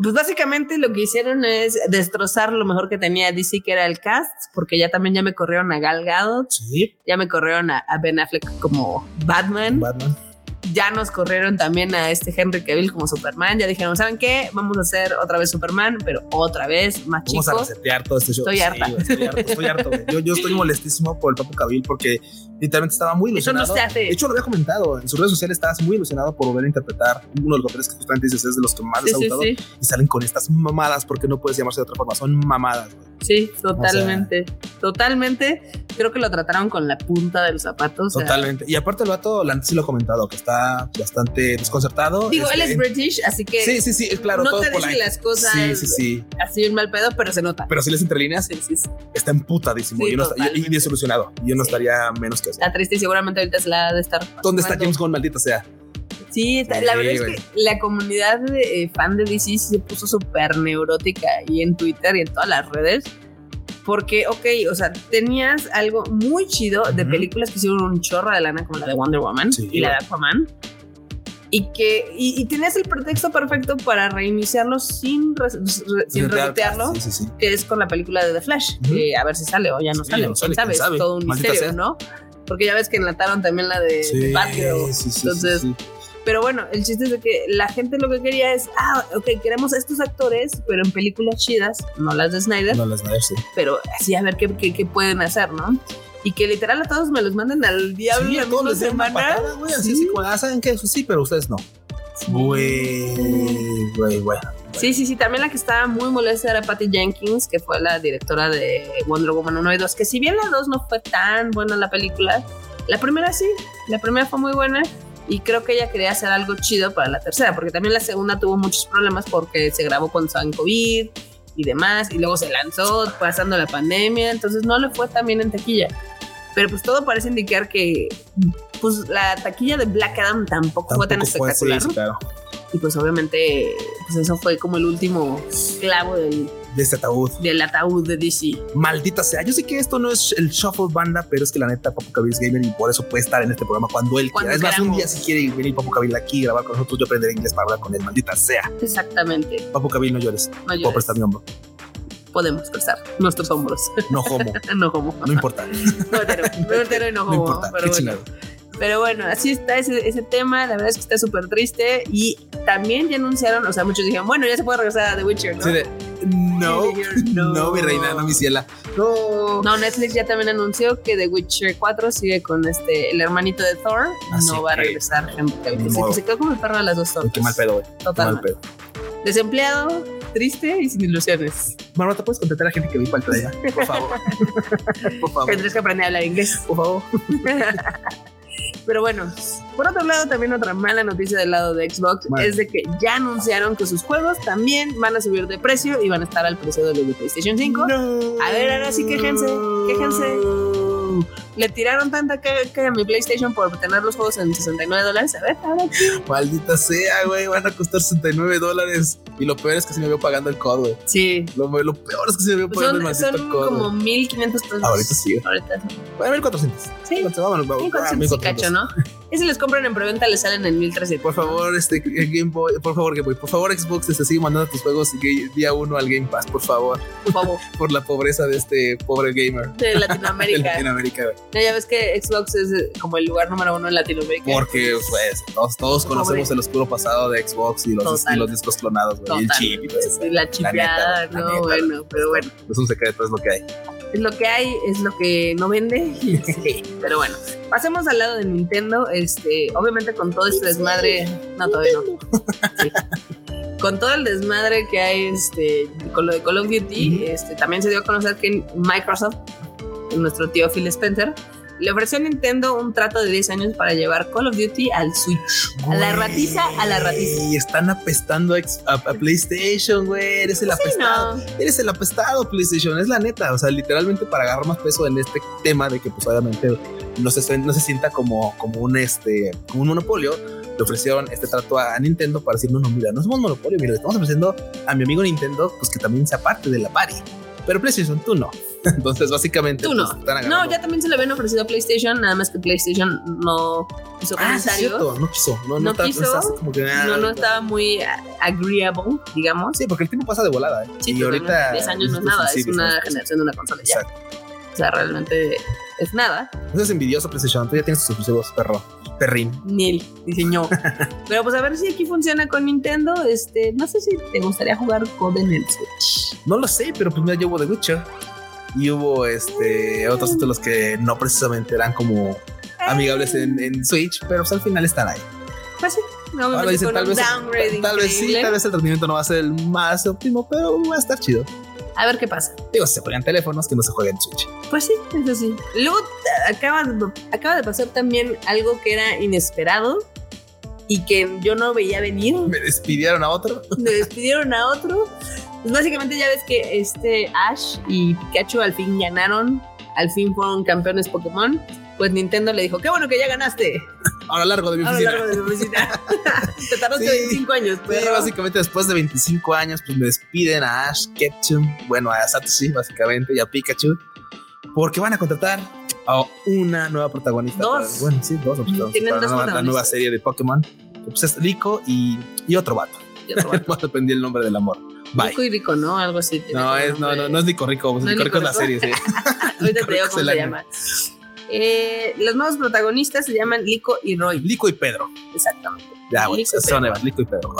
Speaker 1: Pues básicamente lo que hicieron es destrozar lo mejor que tenía DC, que era el cast, porque ya también ya me corrieron a Gal Gadot,
Speaker 2: Sí,
Speaker 1: ya me corrieron a, a Ben Affleck como Batman,
Speaker 2: Batman.
Speaker 1: Ya nos corrieron también a este Henry Cavill como Superman, ya dijeron, ¿saben qué? Vamos a hacer otra vez Superman, pero otra vez más
Speaker 2: Vamos a
Speaker 1: chico.
Speaker 2: resetear todo este show.
Speaker 1: Estoy
Speaker 2: Sí,
Speaker 1: harta.
Speaker 2: güey, estoy harto, estoy harto. Yo, yo estoy molestísimo por el Papu Cabil porque literalmente estaba muy
Speaker 1: Eso no
Speaker 2: ilusionado.
Speaker 1: se hace.
Speaker 2: De hecho, lo había comentado. En sus redes sociales estabas muy ilusionado por volver a interpretar uno de los papeles que justamente dices es de los que más
Speaker 1: Sí,
Speaker 2: les ha gustado.
Speaker 1: sí,
Speaker 2: Y salen con estas mamadas porque no puedes llamarse de otra forma. Son mamadas. güey.
Speaker 1: sí, totalmente. Totalmente. Creo que lo trataron con la punta del zapato. o sea,
Speaker 2: Totalmente. Y aparte, el vato, la- sí lo he comentado, que está bastante desconcertado.
Speaker 1: Digo, él es British, así que
Speaker 2: Sí, sí, sí, claro.
Speaker 1: no
Speaker 2: todo
Speaker 1: te
Speaker 2: ahí.
Speaker 1: las cosas
Speaker 2: Sí, sí, sí.
Speaker 1: así en mal pedo, pero se nota.
Speaker 2: Pero si les entre líneas,
Speaker 1: Sí, sí, sí.
Speaker 2: está emputadísimo y, no y-. Y yo no estaría menos que eso.
Speaker 1: Está triste y seguramente ahorita se la ha de estar.
Speaker 2: ¿Dónde está. James Gunn, maldita sea?
Speaker 1: Sí, la verdad es que la comunidad de, eh, fan de DC se puso súper neurótica y en Twitter y en todas las redes. Porque, ok, o sea, tenías algo muy chido de películas que hicieron un chorro de lana, como la de Wonder Woman
Speaker 2: Sí,
Speaker 1: y la de. Aquaman. Y que y, y tenías el pretexto perfecto para reiniciarlo sin, re- re- sin rebotearlo,
Speaker 2: Sí, sí, sí.
Speaker 1: que es con la película de The Flash. Que a ver si sale o ya no sale.
Speaker 2: no sale,
Speaker 1: quién sabe, todo un
Speaker 2: Maldita
Speaker 1: misterio,
Speaker 2: sea.
Speaker 1: ¿no? Porque ya ves que enlataron también la de
Speaker 2: Sí,
Speaker 1: Batgirl.
Speaker 2: sí, sí,
Speaker 1: Entonces. Pero bueno, el chiste es de que la gente lo que quería es, ah, ok, queremos estos actores, pero en películas chidas, no las de Snyder,
Speaker 2: No las Snyder, sí.
Speaker 1: pero así a ver qué, qué, qué pueden hacer, ¿no? Y que literal a todos me los manden al diablo
Speaker 2: Sí,
Speaker 1: la
Speaker 2: a
Speaker 1: misma semana.
Speaker 2: patada, güey, así,
Speaker 1: Sí.
Speaker 2: así ah, ¿saben qué? Eso sí, pero ustedes no. Güey, güey, güey.
Speaker 1: Sí, sí, sí. También la que estaba muy molesta era Patty Jenkins, que fue la directora de Wonder Woman 1 y 2. Que si bien la 2 no fue tan buena la película, la primera sí. La primera fue muy buena. Y creo que ella quería hacer algo chido para la tercera, porque también la segunda tuvo muchos problemas porque se grabó cuando estaba en COVID y demás, y luego se lanzó pasando la pandemia, entonces no le fue tan bien en taquilla. Pero pues todo parece indicar que pues la taquilla de Black Adam tampoco, fue tan
Speaker 2: Tampoco fue así,
Speaker 1: espectacular.
Speaker 2: sí, claro.
Speaker 1: Y pues obviamente, pues eso fue como el último clavo del,
Speaker 2: De este ataúd.
Speaker 1: del ataúd de DC.
Speaker 2: Maldita sea. Yo sé que esto no es el shuffle banda, pero es que la neta, Papu Cabil es gamer y por eso puede estar en este programa cuando él
Speaker 1: Cuando
Speaker 2: quiera. Es más, un día si quiere venir Papu Cabil aquí y grabar con nosotros, yo aprenderé inglés para hablar con él. Maldita sea.
Speaker 1: Exactamente.
Speaker 2: Papu Cabil, no llores.
Speaker 1: No
Speaker 2: Puedo
Speaker 1: llores.
Speaker 2: prestar mi hombro.
Speaker 1: Podemos prestar nuestros hombros.
Speaker 2: No homo.
Speaker 1: no como.
Speaker 2: No importa.
Speaker 1: No hetero, no hetero y no
Speaker 2: No
Speaker 1: homo,
Speaker 2: importa.
Speaker 1: pero
Speaker 2: Qué
Speaker 1: bueno. Pero bueno, así está ese, ese tema. La verdad es que está súper triste. Y también ya anunciaron, o sea, muchos dijeron, bueno, ya se puede regresar a The Witcher, ¿no?
Speaker 2: De, no, no, mi reina, no mi ciela. No.
Speaker 1: No, Netflix ya también anunció que The Witcher 4 sigue con este el hermanito de Thor.
Speaker 2: Así
Speaker 1: no va a
Speaker 2: que-
Speaker 1: regresar Cavill.
Speaker 2: Ni
Speaker 1: Se, se quedó como el perro de las dos tortas.
Speaker 2: Qué mal pedo, güey. Pedo.
Speaker 1: Desempleado, triste y sin ilusiones.
Speaker 2: Marmota, ¿puedes contratar a gente que vi para el allá? Por favor. Por favor.
Speaker 1: Tendrás que aprender a hablar inglés.
Speaker 2: Por favor.
Speaker 1: Pero bueno, por otro lado, también otra mala noticia del lado de Xbox
Speaker 2: Bueno.
Speaker 1: es de que ya anunciaron que sus juegos también van a subir de precio y van a estar al precio de los de PlayStation 5.
Speaker 2: No.
Speaker 1: A ver, ahora sí, quéjense, quéjense. Le tiraron tanta caga a mi PlayStation por tener los juegos en 69 dólares. A ver, ahora.
Speaker 2: Maldita sea, güey. Van a costar 69 dólares. Y lo peor es que se me veo pagando el COD, güey.
Speaker 1: Sí.
Speaker 2: Lo, lo peor es que se me veo pagando el
Speaker 1: Son,
Speaker 2: maldito
Speaker 1: son
Speaker 2: COD.
Speaker 1: como
Speaker 2: güey.
Speaker 1: 1500 pesos.
Speaker 2: Ahorita sí.
Speaker 1: Ahorita sí.
Speaker 2: Bueno, 1400.
Speaker 1: Sí.
Speaker 2: Entonces, vámonos, vámonos.
Speaker 1: 1400
Speaker 2: Ah,
Speaker 1: cacho, ¿no? Y si les compran en preventa, les salen en 1300.
Speaker 2: Por favor, este Game Boy, por favor, Game Boy, por favor, Xbox, te sigue mandando tus juegos día uno al Game Pass, por favor,
Speaker 1: Por favor,
Speaker 2: por la pobreza de este pobre gamer
Speaker 1: de
Speaker 2: de
Speaker 1: Latinoamérica.
Speaker 2: Latinoamérica, güey.
Speaker 1: No, ya ves que Xbox es eh, como el lugar número uno en Latinoamérica.
Speaker 2: Porque, pues, todos, todos
Speaker 1: Pobre.
Speaker 2: conocemos el oscuro pasado de Xbox y los,
Speaker 1: Total.
Speaker 2: y los discos clonados, güey, y el chip y
Speaker 1: la chipeada,
Speaker 2: la
Speaker 1: no,
Speaker 2: neta.
Speaker 1: bueno, pero bueno,
Speaker 2: Es un secreto, es lo que hay.
Speaker 1: Es lo que hay, es lo que no vende. Sí, pero bueno, pasemos al lado de Nintendo. Este, obviamente con todo este desmadre, no todavía no. Sí. Con todo el desmadre que hay, este, con lo de Call of Duty, este, también se dio a conocer que Microsoft, nuestro tío Phil Spencer, le ofreció a Nintendo un trato de 10 años para llevar Call of Duty al Switch. A la ratiza, a la ratiza.
Speaker 2: Y están apestando a, ex- a- a PlayStation, güey. Eres el
Speaker 1: Sí,
Speaker 2: apestado.
Speaker 1: no.
Speaker 2: Eres el apestado, PlayStation. Es la neta. O sea, literalmente para agarrar más peso en este tema de que, pues, obviamente no se, no se sienta como, como un este como un monopolio. Le ofrecieron este trato a, a Nintendo para decir: No, no, mira, no somos monopolio. Mira, le estamos ofreciendo a mi amigo Nintendo, pues que también sea parte de la party. Pero PlayStation, tú no. Entonces, básicamente,
Speaker 1: Tú no.
Speaker 2: pues, están
Speaker 1: No,
Speaker 2: agarrando-
Speaker 1: ya también se le habían ofrecido a PlayStation, nada más que PlayStation no hizo
Speaker 2: Ah, es cierto, no quiso. No, no,
Speaker 1: No
Speaker 2: está-
Speaker 1: quiso,
Speaker 2: está así como que, ah,
Speaker 1: no, no estaba muy agreeable, digamos.
Speaker 2: Sí, porque el tiempo pasa de volada. ¿eh?
Speaker 1: Sí,
Speaker 2: y ahorita.
Speaker 1: 10 años no es nada, es una generación de una consola ya.
Speaker 2: Exacto.
Speaker 1: O sea, realmente es nada.
Speaker 2: No seas envidioso, PlayStation. Tú ya tienes tus exclusivos, perro. Perrín.
Speaker 1: Nil diseñó. Pero pues a ver si aquí funciona con Nintendo. Este, no sé si te gustaría jugar Code en el Switch.
Speaker 2: No lo sé, pero pues yo hubo The Witcher. Y hubo este otros títulos que no precisamente eran como amigables en, en Switch, pero pues al final están ahí.
Speaker 1: Pues sí,
Speaker 2: Ahora
Speaker 1: obviamente
Speaker 2: dicen, tal vez, tal vez sí, tal vez el rendimiento no va a ser el más óptimo, pero va a estar chido.
Speaker 1: A ver qué pasa.
Speaker 2: Digo, si se juegan teléfonos que no se jueguen en Switch.
Speaker 1: Pues sí, eso sí. Luego acaba, acaba de pasar también algo que era inesperado y que yo no veía venir.
Speaker 2: Me despidieron a otro.
Speaker 1: Me despidieron a otro. Pues básicamente ya ves que este Ash y Pikachu al fin ganaron. Al fin fueron campeones Pokémon. Pues Nintendo le dijo, qué bueno que ya ganaste.
Speaker 2: Ahora largo de mi
Speaker 1: A lo
Speaker 2: oficina.
Speaker 1: largo de mi oficina. Te tardaste
Speaker 2: Sí.
Speaker 1: 25 años,
Speaker 2: Sí,
Speaker 1: pero
Speaker 2: básicamente después de 25 años, pues me despiden a Ash Ketchum, bueno, a Satoshi, básicamente, y a Pikachu, porque van a contratar a una nueva protagonista.
Speaker 1: Dos.
Speaker 2: para- bueno, sí, dos protagonistas
Speaker 1: Tienen
Speaker 2: para
Speaker 1: dos
Speaker 2: la nueva, la nueva
Speaker 1: protagonistas.
Speaker 2: serie de Pokémon. que, Pues es Rico y, y otro vato.
Speaker 1: Voy a-
Speaker 2: No dependía el nombre del amor. Bye.
Speaker 1: Rico y Rico, ¿no? Algo así.
Speaker 2: No, es, no, no, no es Nico Rico, pues
Speaker 1: ¿No es
Speaker 2: Nico Rico es la
Speaker 1: Nico
Speaker 2: serie, sí.
Speaker 1: Ahorita
Speaker 2: Nico
Speaker 1: te digo cómo se llama. Eh, los nuevos protagonistas se llaman Lico y Roy.
Speaker 2: Lico y Pedro.
Speaker 1: Exactamente.
Speaker 2: Ya,
Speaker 1: y
Speaker 2: son
Speaker 1: Pedro.
Speaker 2: Evas, Lico y Pedro.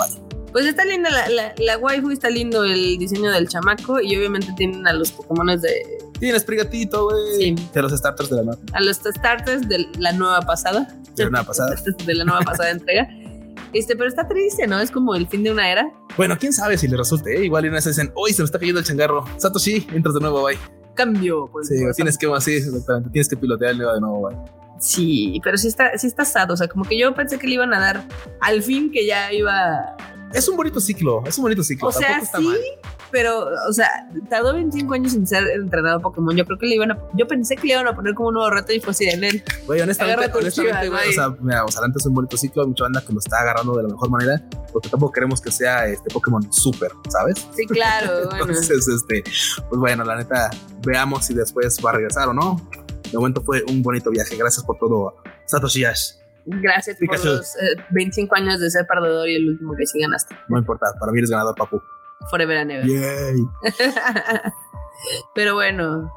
Speaker 1: Pues está linda la, la, la waifu, está lindo el diseño del chamaco y obviamente tienen a los Pokémones de.
Speaker 2: Tienes Prigatito, güey.
Speaker 1: Sí.
Speaker 2: De los starters de la nueva,
Speaker 1: a los starters de la nueva pasada.
Speaker 2: de la nueva pasada.
Speaker 1: de la nueva pasada entrega. Este, pero está triste, ¿no? Es como el fin de una era.
Speaker 2: Bueno, quién sabe si le resulte. ¿eh? Igual y una vez dicen, hoy se me está cayendo el changarro. Satoshi, entras de nuevo, bye.
Speaker 1: Cambio, pues.
Speaker 2: Sí, tienes que, sí, exactamente. Tienes que pilotear el de nuevo, bye.
Speaker 1: Sí, pero sí está, sí está sad. O sea, como que yo pensé que le iban a dar al fin que ya iba.
Speaker 2: Es un bonito ciclo, es un bonito ciclo.
Speaker 1: O sea, sí,
Speaker 2: mal.
Speaker 1: Pero, o sea, tardó 25 años sin ser entrenado Pokémon. Yo creo que le iban a. Yo pensé que le iban a poner como un nuevo reto y fue así de Nen.
Speaker 2: Güey, honestamente, honestamente, güey, o sea, mira, o sea, antes es un bonito ciclo, mucha banda que lo está agarrando de la mejor manera, porque tampoco queremos que sea este Pokémon super, ¿sabes?
Speaker 1: Sí, claro, bueno.
Speaker 2: Entonces, este, pues bueno, la neta, veamos si después va a regresar o no. De momento fue un bonito viaje. Gracias por todo, Satoshi Ash.
Speaker 1: Gracias
Speaker 2: Pikachu.
Speaker 1: por los eh, 25 años de ser perdedor y el último que sí ganaste.
Speaker 2: No importa, para mí eres ganador, papu.
Speaker 1: Forever and ever.
Speaker 2: Yay.
Speaker 1: Pero bueno,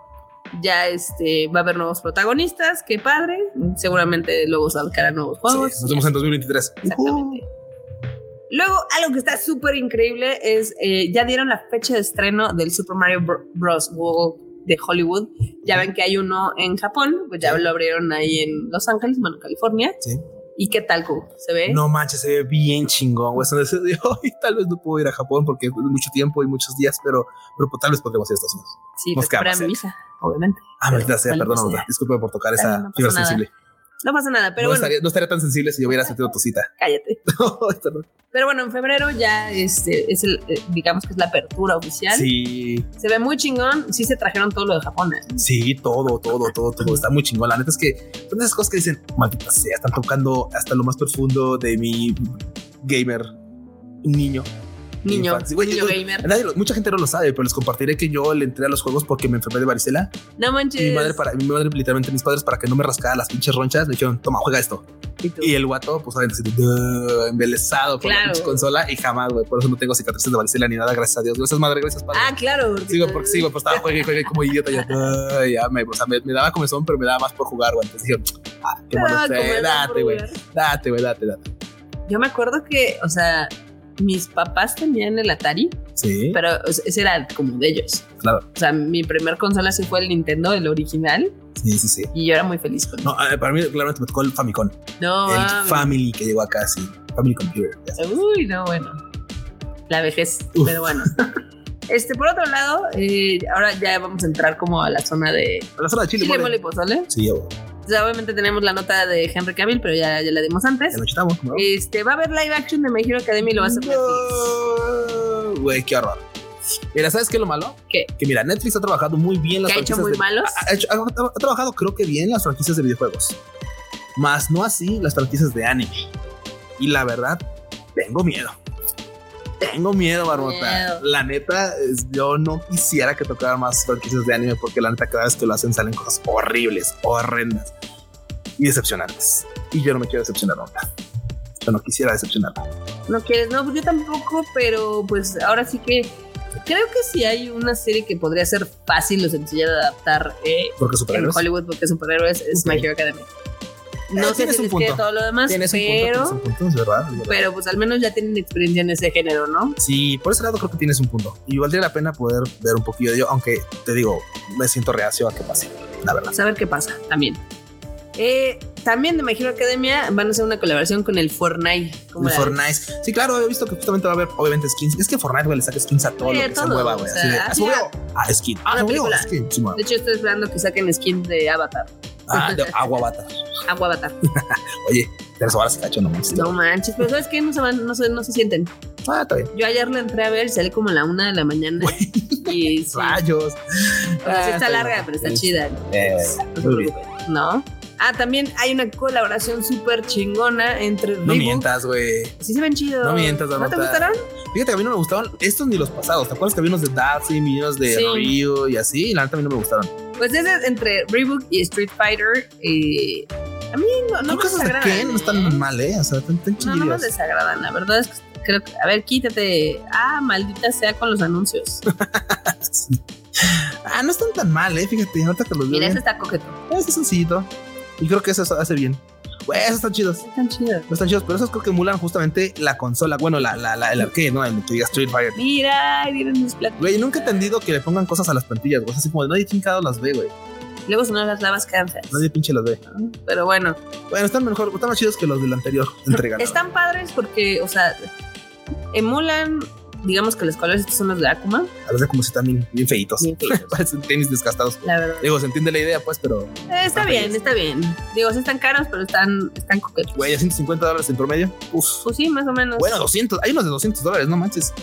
Speaker 1: ya este va a haber nuevos protagonistas, qué padre. Seguramente luego sacarán nuevos juegos.
Speaker 2: Sí, nos vemos en 2023.
Speaker 1: Exactamente. Luego, algo que está súper increíble es, eh, ya dieron la fecha de estreno del Super Mario Br- Bros. World de Hollywood. Ya ven que hay uno en Japón, pues ya lo abrieron ahí en Los Ángeles, bueno, California.
Speaker 2: Sí.
Speaker 1: ¿Y qué tal, Q? ¿Se ve?
Speaker 2: No manches, se ve bien chingón, güey. Eso de- de, "Ay, tal vez no puedo ir a Japón porque es mucho tiempo y muchos días, pero, pero pues, tal vez podremos ir a Estados Unidos.
Speaker 1: sí,
Speaker 2: nos cerca.
Speaker 1: visa, obviamente.
Speaker 2: Ah, maldita sea,
Speaker 1: Maldita
Speaker 2: perdón,
Speaker 1: sea.
Speaker 2: disculpe por tocar esa
Speaker 1: no
Speaker 2: fibra sensible.
Speaker 1: No pasa nada, pero
Speaker 2: no,
Speaker 1: bueno,
Speaker 2: estaría, no estaría tan sensible si yo hubiera sentido tu cita.
Speaker 1: cállate. Pero bueno, en febrero ya este, es el, eh, digamos que es la apertura oficial.
Speaker 2: Sí,
Speaker 1: Se ve muy chingón. Sí se trajeron todo lo de Japón. ¿eh?
Speaker 2: sí, todo, todo, todo, todo está muy chingón. La neta es que son esas cosas que dicen, maldita sea, están tocando hasta lo más profundo de mi gamer niño.
Speaker 1: Niño.
Speaker 2: Güey,
Speaker 1: niño gamer.
Speaker 2: nadie mucha gente no lo sabe, pero les compartiré que yo le entré a los juegos porque me enfermé de varicela.
Speaker 1: No manches.
Speaker 2: Y mi madre, para, mi madre, literalmente mis padres, para que no me rascara las pinches ronchas, me dijeron, toma, juega esto.
Speaker 1: ¿Y
Speaker 2: el guato, pues obviamente, así, embelesado por la
Speaker 1: Claro.
Speaker 2: pinche consola y jamás, güey. Por eso no tengo cicatrices de varicela ni nada, gracias a Dios. Gracias, madre, gracias, padre.
Speaker 1: Ah, claro.
Speaker 2: Sigo porque sigo, pues estaba juegue juegue como idiota. Ya, ya me, o sea, me, me daba comezón, pero me daba más por jugar, güey. Entonces dijeron, ah, qué bueno, date, güey, date, güey, date, date.
Speaker 1: Yo me acuerdo que, o sea, mis papás tenían el Atari,
Speaker 2: Sí,
Speaker 1: pero ese era como de ellos.
Speaker 2: claro.
Speaker 1: O sea, mi primer consola sí fue el Nintendo, el original,
Speaker 2: Sí, sí, sí.
Speaker 1: y yo era muy feliz con
Speaker 2: No, para mí, claramente me tocó el Famicom.
Speaker 1: No,
Speaker 2: el. Family que llegó acá, sí. Family Computer.
Speaker 1: Uy, no, bueno. La vejez,
Speaker 2: Uf.
Speaker 1: pero bueno. Este, por otro lado, eh, ahora ya vamos a entrar como a la zona de
Speaker 2: La zona de Chile,
Speaker 1: Chile,
Speaker 2: mole.
Speaker 1: mole y pozole.
Speaker 2: Sí, güey.
Speaker 1: O sea, obviamente tenemos la nota de Henry Cavill, pero ya, ya la dimos antes.
Speaker 2: ya lo chutamos, ¿no?
Speaker 1: Este, va a haber live action de My Hero Academy y lo va a hacer Netflix.
Speaker 2: Güey, qué horror. Mira, ¿sabes qué es lo malo?
Speaker 1: ¿Qué?
Speaker 2: Que mira, Netflix ha trabajado muy bien las
Speaker 1: ¿Que ha hecho
Speaker 2: franquicias
Speaker 1: muy
Speaker 2: de-
Speaker 1: malos?
Speaker 2: Ha, ha hecho- ha- ha trabajado, creo que bien, las franquicias de videojuegos. Más no así las franquicias de anime. Y la verdad, tengo miedo. Tengo miedo, Barbota. La neta, yo no quisiera que tocaran más franquicias de anime porque la neta, cada vez que lo hacen salen cosas horribles, horrendas y decepcionantes. Y yo no me quiero decepcionar nunca. Yo no quisiera decepcionarme.
Speaker 1: No quieres, no, pues yo tampoco, pero pues ahora sí que creo que si hay una serie que podría ser fácil o sencilla de adaptar eh,
Speaker 2: Porque
Speaker 1: en
Speaker 2: superhéroes.
Speaker 1: Hollywood porque superhéroes es My. Hero Academy. No
Speaker 2: Eh,
Speaker 1: sé
Speaker 2: tienes
Speaker 1: si les todo lo demás,
Speaker 2: Tienes un punto,
Speaker 1: pero,
Speaker 2: tienes un punto, es verdad, es verdad.
Speaker 1: pero pues al menos ya tienen experiencia en ese género, ¿no?
Speaker 2: Sí, por ese lado creo que tienes un punto. Y valdría la pena poder ver un poquillo de ello, aunque te digo, me siento reacio a que pase, la verdad.
Speaker 1: Saber qué pasa también. Eh, también de My Hero Academia van a hacer una colaboración con el Fortnite. ¿Cómo
Speaker 2: El
Speaker 1: ves?
Speaker 2: Fortnite. Sí, claro, he visto que justamente va a haber, obviamente, skins. Es que Fortnite, güey, le saca skins a todo
Speaker 1: Sí,
Speaker 2: lo
Speaker 1: a
Speaker 2: que se
Speaker 1: todo,
Speaker 2: mueva,
Speaker 1: o
Speaker 2: güey.
Speaker 1: sea,
Speaker 2: Así de, "Ah, subió". Ah, skin. Ah,
Speaker 1: película.
Speaker 2: Skin. Sí.
Speaker 1: De hecho, estoy esperando que saquen skin de Avatar.
Speaker 2: Ah, de agua bata.
Speaker 1: Agua Avatar.
Speaker 2: Oye, tres horas cacho, no manches.
Speaker 1: No manches, pero ¿sabes qué? No se van, no se, no se sienten.
Speaker 2: Ah, está bien.
Speaker 1: Yo ayer la entré a ver, salí como a la una de la mañana. Y sí,
Speaker 2: Rayos.
Speaker 1: o sea, sí está larga, pero está chida.
Speaker 2: Eh,
Speaker 1: No. Ah, también hay una colaboración súper chingona entre
Speaker 2: No mientas, güey.
Speaker 1: Sí se ven chidos.
Speaker 2: No mientas,
Speaker 1: ¿No te gustaron?
Speaker 2: Fíjate que a mí no me gustaban estos ni los pasados. ¿Te acuerdas que había unos de Darcy, unos de
Speaker 1: Sí.
Speaker 2: Ryu y así? Y la neta a mí no me gustaron.
Speaker 1: Pues es de- entre Reebok y Street Fighter. eh, a mí no, no
Speaker 2: Creo
Speaker 1: me
Speaker 2: de
Speaker 1: desagradan.
Speaker 2: Ken no
Speaker 1: ¿eh?
Speaker 2: están mal, ¿eh? O sea, están,
Speaker 1: No, no me desagradan. La verdad es que creo que. A ver, quítate. Ah, maldita sea con los anuncios.
Speaker 2: Ah, no están tan mal, ¿eh? Fíjate, ahorita que los
Speaker 1: Mira, ese
Speaker 2: bien.
Speaker 1: está coqueto.
Speaker 2: Este sencillito. Y creo que eso hace bien. Güey, esos están chidos.
Speaker 1: Están chidos.
Speaker 2: Están chidos, pero esos creo que emulan justamente la consola. Bueno, la, la, la el arcade, ¿no? El que diga Street Fighter.
Speaker 1: Mira, miren mis platos.
Speaker 2: Güey, nunca he entendido que le pongan cosas a las plantillas, güey. Así como de nadie chingado las ve, güey.
Speaker 1: Luego son las lavas cansas.
Speaker 2: Nadie pinche las ve.
Speaker 1: Pero bueno.
Speaker 2: Bueno, están mejor, están más chidos que los del anterior entrega.
Speaker 1: Están padres porque, o sea, emulan digamos que los colores estos son los de Akuma.
Speaker 2: A los de Akuma sí están bien, bien feitos.
Speaker 1: Bien feitos.
Speaker 2: Parecen tenis desgastados.
Speaker 1: La verdad.
Speaker 2: Digo, se entiende la idea, pues, pero.
Speaker 1: Eh, está bien, está bien. Digo, sí están caros, pero están, están coquetos.
Speaker 2: Güey, a 150 dólares en promedio. Uf.
Speaker 1: Pues sí, más o menos.
Speaker 2: Bueno, 200. Hay unos de 200 dólares, no manches.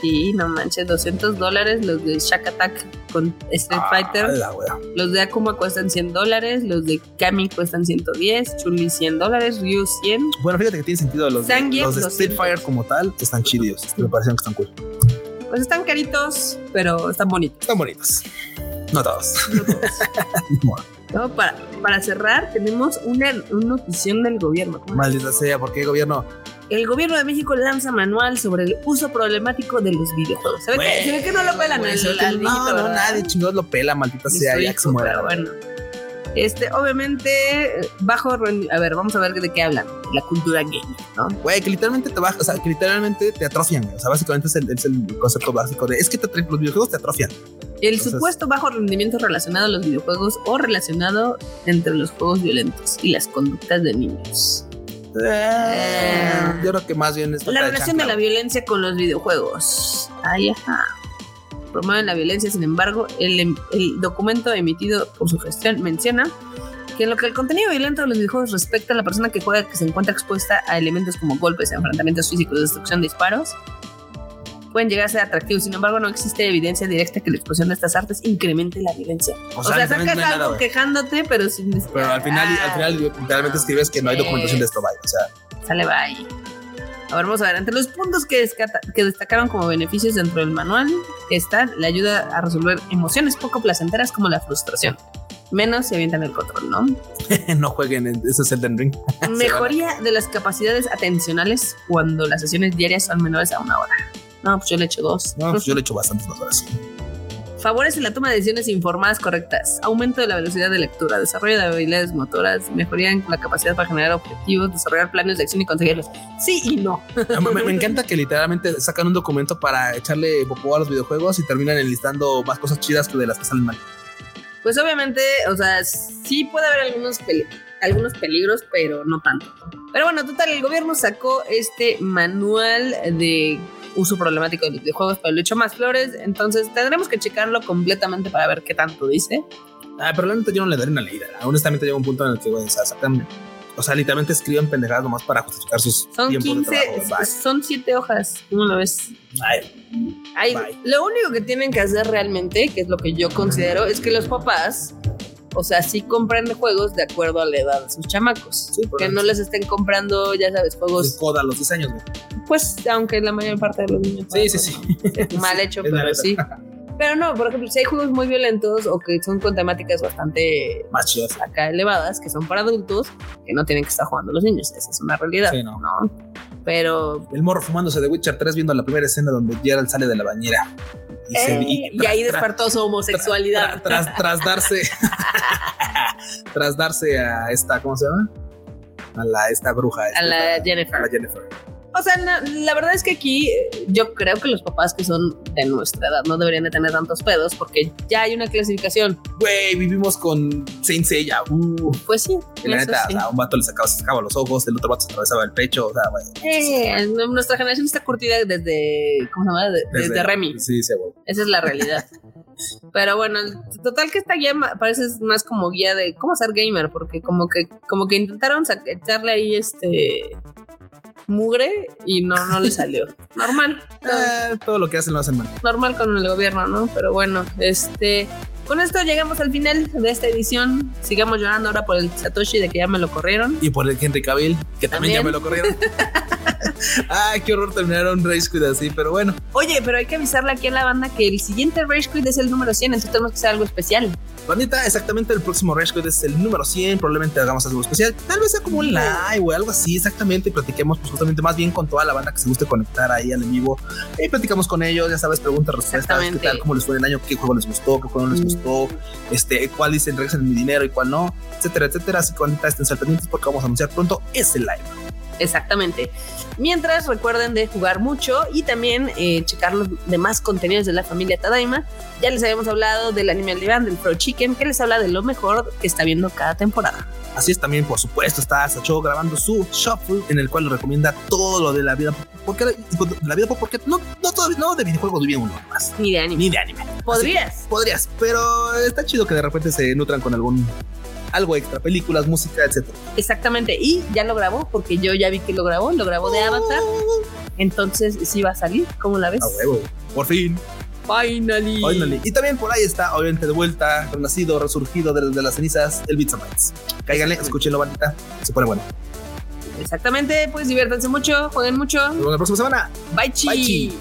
Speaker 1: Sí, no manches, 200 dólares los de Shack Attack con Street
Speaker 2: Ah,
Speaker 1: Fighter.
Speaker 2: la.
Speaker 1: Los de Akuma cuestan 100 dólares, los de Kami cuestan 110, Chun-Li 100 dólares, Ryu 100.
Speaker 2: Bueno, fíjate que tiene sentido los, de, los de
Speaker 1: 200.
Speaker 2: Street Fighter como tal. Están chidos. Me parecen que están cool.
Speaker 1: Pues están caritos, pero están bonitos.
Speaker 2: Están bonitos. No todos.
Speaker 1: ¿no? Para, para cerrar, tenemos una, una notición del gobierno.
Speaker 2: Maldita sea, ¿por qué gobierno?
Speaker 1: El gobierno de México lanza manual sobre el uso problemático de los videojuegos. Se ve, que,
Speaker 2: Güey,
Speaker 1: se ve que no lo pelan
Speaker 2: ve que
Speaker 1: al
Speaker 2: No, no, nadie chingados lo pela, maldita sea, ya que se muera.
Speaker 1: bueno. Este, obviamente, bajo A ver, vamos a ver de qué hablan. La cultura gaming, ¿no?
Speaker 2: Güey, que literalmente te baja, o sea, que literalmente te atrofian. O sea, básicamente es el, es el concepto básico de es que te, los videojuegos te atrofian.
Speaker 1: El
Speaker 2: Entonces-
Speaker 1: supuesto bajo rendimiento relacionado a los videojuegos o relacionado entre los juegos violentos y las conductas de niños.
Speaker 2: Eh, yo creo que más bien es
Speaker 1: La relación de la violencia con los videojuegos. Ay, ajá. Promueven la violencia, sin embargo, el, em- el documento emitido por su gestión menciona que en lo que el contenido violento de los videojuegos respecta a la persona que juega que se encuentra expuesta a elementos como golpes, enfrentamientos físicos, destrucción, disparos, pueden llegar a ser atractivos. Sin embargo, no existe evidencia directa que la exposición de estas artes incremente la violencia. O, sea,
Speaker 2: literalmente
Speaker 1: sacas
Speaker 2: no
Speaker 1: algo
Speaker 2: nada,
Speaker 1: quejándote, pero sin
Speaker 2: Pero al final, al final literalmente escribes que no hay documentación de esto, vaya. O sea,
Speaker 1: Sale bye. A ver, vamos a ver. Entre los puntos que, que destacaron como beneficios dentro del manual está la ayuda a resolver emociones poco placenteras como la frustración. Menos si avientan el control, ¿no?
Speaker 2: no jueguen, en- eso es Elden Ring.
Speaker 1: Mejoría de las capacidades atencionales cuando las sesiones diarias son menores a una hora. No, pues yo le echo dos.
Speaker 2: No, pues yo le echo bastantes más horas.
Speaker 1: Favorece la toma de decisiones informadas correctas. Aumento de la velocidad de lectura. Desarrollo de habilidades motoras. Mejoría en la capacidad para generar objetivos. Desarrollar planes de acción y conseguirlos. Sí y no.
Speaker 2: Me, me- encanta que literalmente sacan un documento para echarle popó a los videojuegos y terminan enlistando más cosas chidas que de las que salen mal.
Speaker 1: Pues obviamente, o sea, sí puede haber algunos, algunos peligros, pero no tanto. Pero bueno, total, el gobierno sacó este manual de uso problemático de los videojuegos para el hecho más flores, entonces tendremos que checarlo completamente para ver qué tanto dice.
Speaker 2: Ah, pero la neta yo no le daré una leída. Honestamente llega un punto en el que, güey, o sea, sacan, o sea, literalmente escriben pendejadas nomás para justificar sus
Speaker 1: Son
Speaker 2: tiempos
Speaker 1: 15,
Speaker 2: de trabajo. Bye.
Speaker 1: son 7 hojas, ¿cómo lo ves?
Speaker 2: Ay,
Speaker 1: Ay,
Speaker 2: Bye.
Speaker 1: lo único que tienen que hacer realmente, que es lo que yo considero, es que los papás, o sea, sí compren juegos de acuerdo a la edad de sus chamacos.
Speaker 2: Sí,
Speaker 1: que no les estén comprando, ya sabes, juegos
Speaker 2: pues, coda a los 10 años, güey.
Speaker 1: Pues, aunque la mayor parte de los niños.
Speaker 2: Sí, sí, sí.
Speaker 1: Mal hecho, pero sí. Pero no, por ejemplo, si hay juegos muy violentos o que son con temáticas bastante
Speaker 2: Más chidas.
Speaker 1: acá elevadas, que son para adultos, que no tienen que estar jugando los niños. Esa es una realidad.
Speaker 2: Sí, no.
Speaker 1: Pero.
Speaker 2: El morro fumándose de Witcher 3 viendo la primera escena donde Geralt sale de la bañera. Y, se- y
Speaker 1: y ahí despertó su homosexualidad.
Speaker 2: tra- tras, tras darse tras darse a esta, ¿cómo se llama? A la esta bruja.
Speaker 1: a la Jennifer.
Speaker 2: a la Jennifer.
Speaker 1: O sea, la, la verdad es que aquí yo creo que los papás que son de nuestra edad no deberían de tener tantos pedos porque ya hay una clasificación.
Speaker 2: Güey, vivimos con Saint Seiya. Uh,
Speaker 1: Pues sí,
Speaker 2: y la neta,
Speaker 1: sí.
Speaker 2: o sea, un vato le sacaba, se sacaba los ojos, el otro vato se atravesaba el pecho. O sea.
Speaker 1: Eh, nuestra generación está curtida desde, ¿cómo se llama? De- desde, Remy.
Speaker 2: Sí, sí, güey.
Speaker 1: Esa es la realidad. Pero bueno, total que esta guía parece más como guía de cómo ser gamer, porque como que, como que intentaron echarle ahí este mugre y no, no le salió. Normal,
Speaker 2: Eh, todo lo que hacen lo hacen mal.
Speaker 1: normal con el gobierno, ¿no? Pero bueno, este, con esto llegamos al final de esta edición. Sigamos llorando ahora por el Satoshi de que ya me lo corrieron.
Speaker 2: Y por el Henry Cavill, que también, ya
Speaker 1: También.
Speaker 2: me lo corrieron. Ay, qué horror terminar un Rage Quit así, pero bueno.
Speaker 1: Oye, pero hay que avisarle aquí a la banda que el siguiente Rage Quit es el número 100, entonces tenemos que hacer algo especial.
Speaker 2: Bandita, exactamente el próximo Rage Quit es el número 100, probablemente hagamos algo especial, tal vez sea como un live o algo así, exactamente, y platiquemos pues justamente más bien con toda la banda que se guste conectar ahí al en vivo, y platicamos con ellos, ya sabes, preguntas, respuestas, qué tal, cómo les fue el año, qué juego les gustó, qué juego no les gustó, este, cuál dicen regresen mi dinero y cuál no, etcétera, etcétera, así que bandita, estén pendientes porque vamos a anunciar pronto ese live.
Speaker 1: Exactamente. Mientras recuerden de jugar mucho y también eh, checar los demás contenidos de la familia Tadaima. Ya les habíamos hablado del anime Divan, del Pro Chicken, que les habla de lo mejor que está viendo cada temporada.
Speaker 2: Así es también, por supuesto, está Sacho grabando su Shuffle, en el cual recomienda todo lo de la vida. Porque la vida, porque no, no, no de videojuegos vive uno más.
Speaker 1: Ni de anime.
Speaker 2: Ni de anime.
Speaker 1: Podrías.
Speaker 2: podrías, pero está chido que de repente se nutran con algún algo extra, películas, música, etc.
Speaker 1: Exactamente, y ya lo grabó, porque yo ya vi que lo grabó, lo grabó de Avatar. Entonces sí va a salir, ¿cómo la ves?
Speaker 2: Por fin.
Speaker 1: Finally.
Speaker 2: Finally. Y también por ahí está, obviamente, de vuelta, renacido, resurgido de, las cenizas, el Beats Cáiganle, escúchenlo, bandita. Se pone bueno.
Speaker 1: Exactamente, pues diviértanse mucho, jueguen mucho.
Speaker 2: Nos vemos la próxima semana.
Speaker 1: Bye, chi.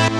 Speaker 1: Bye.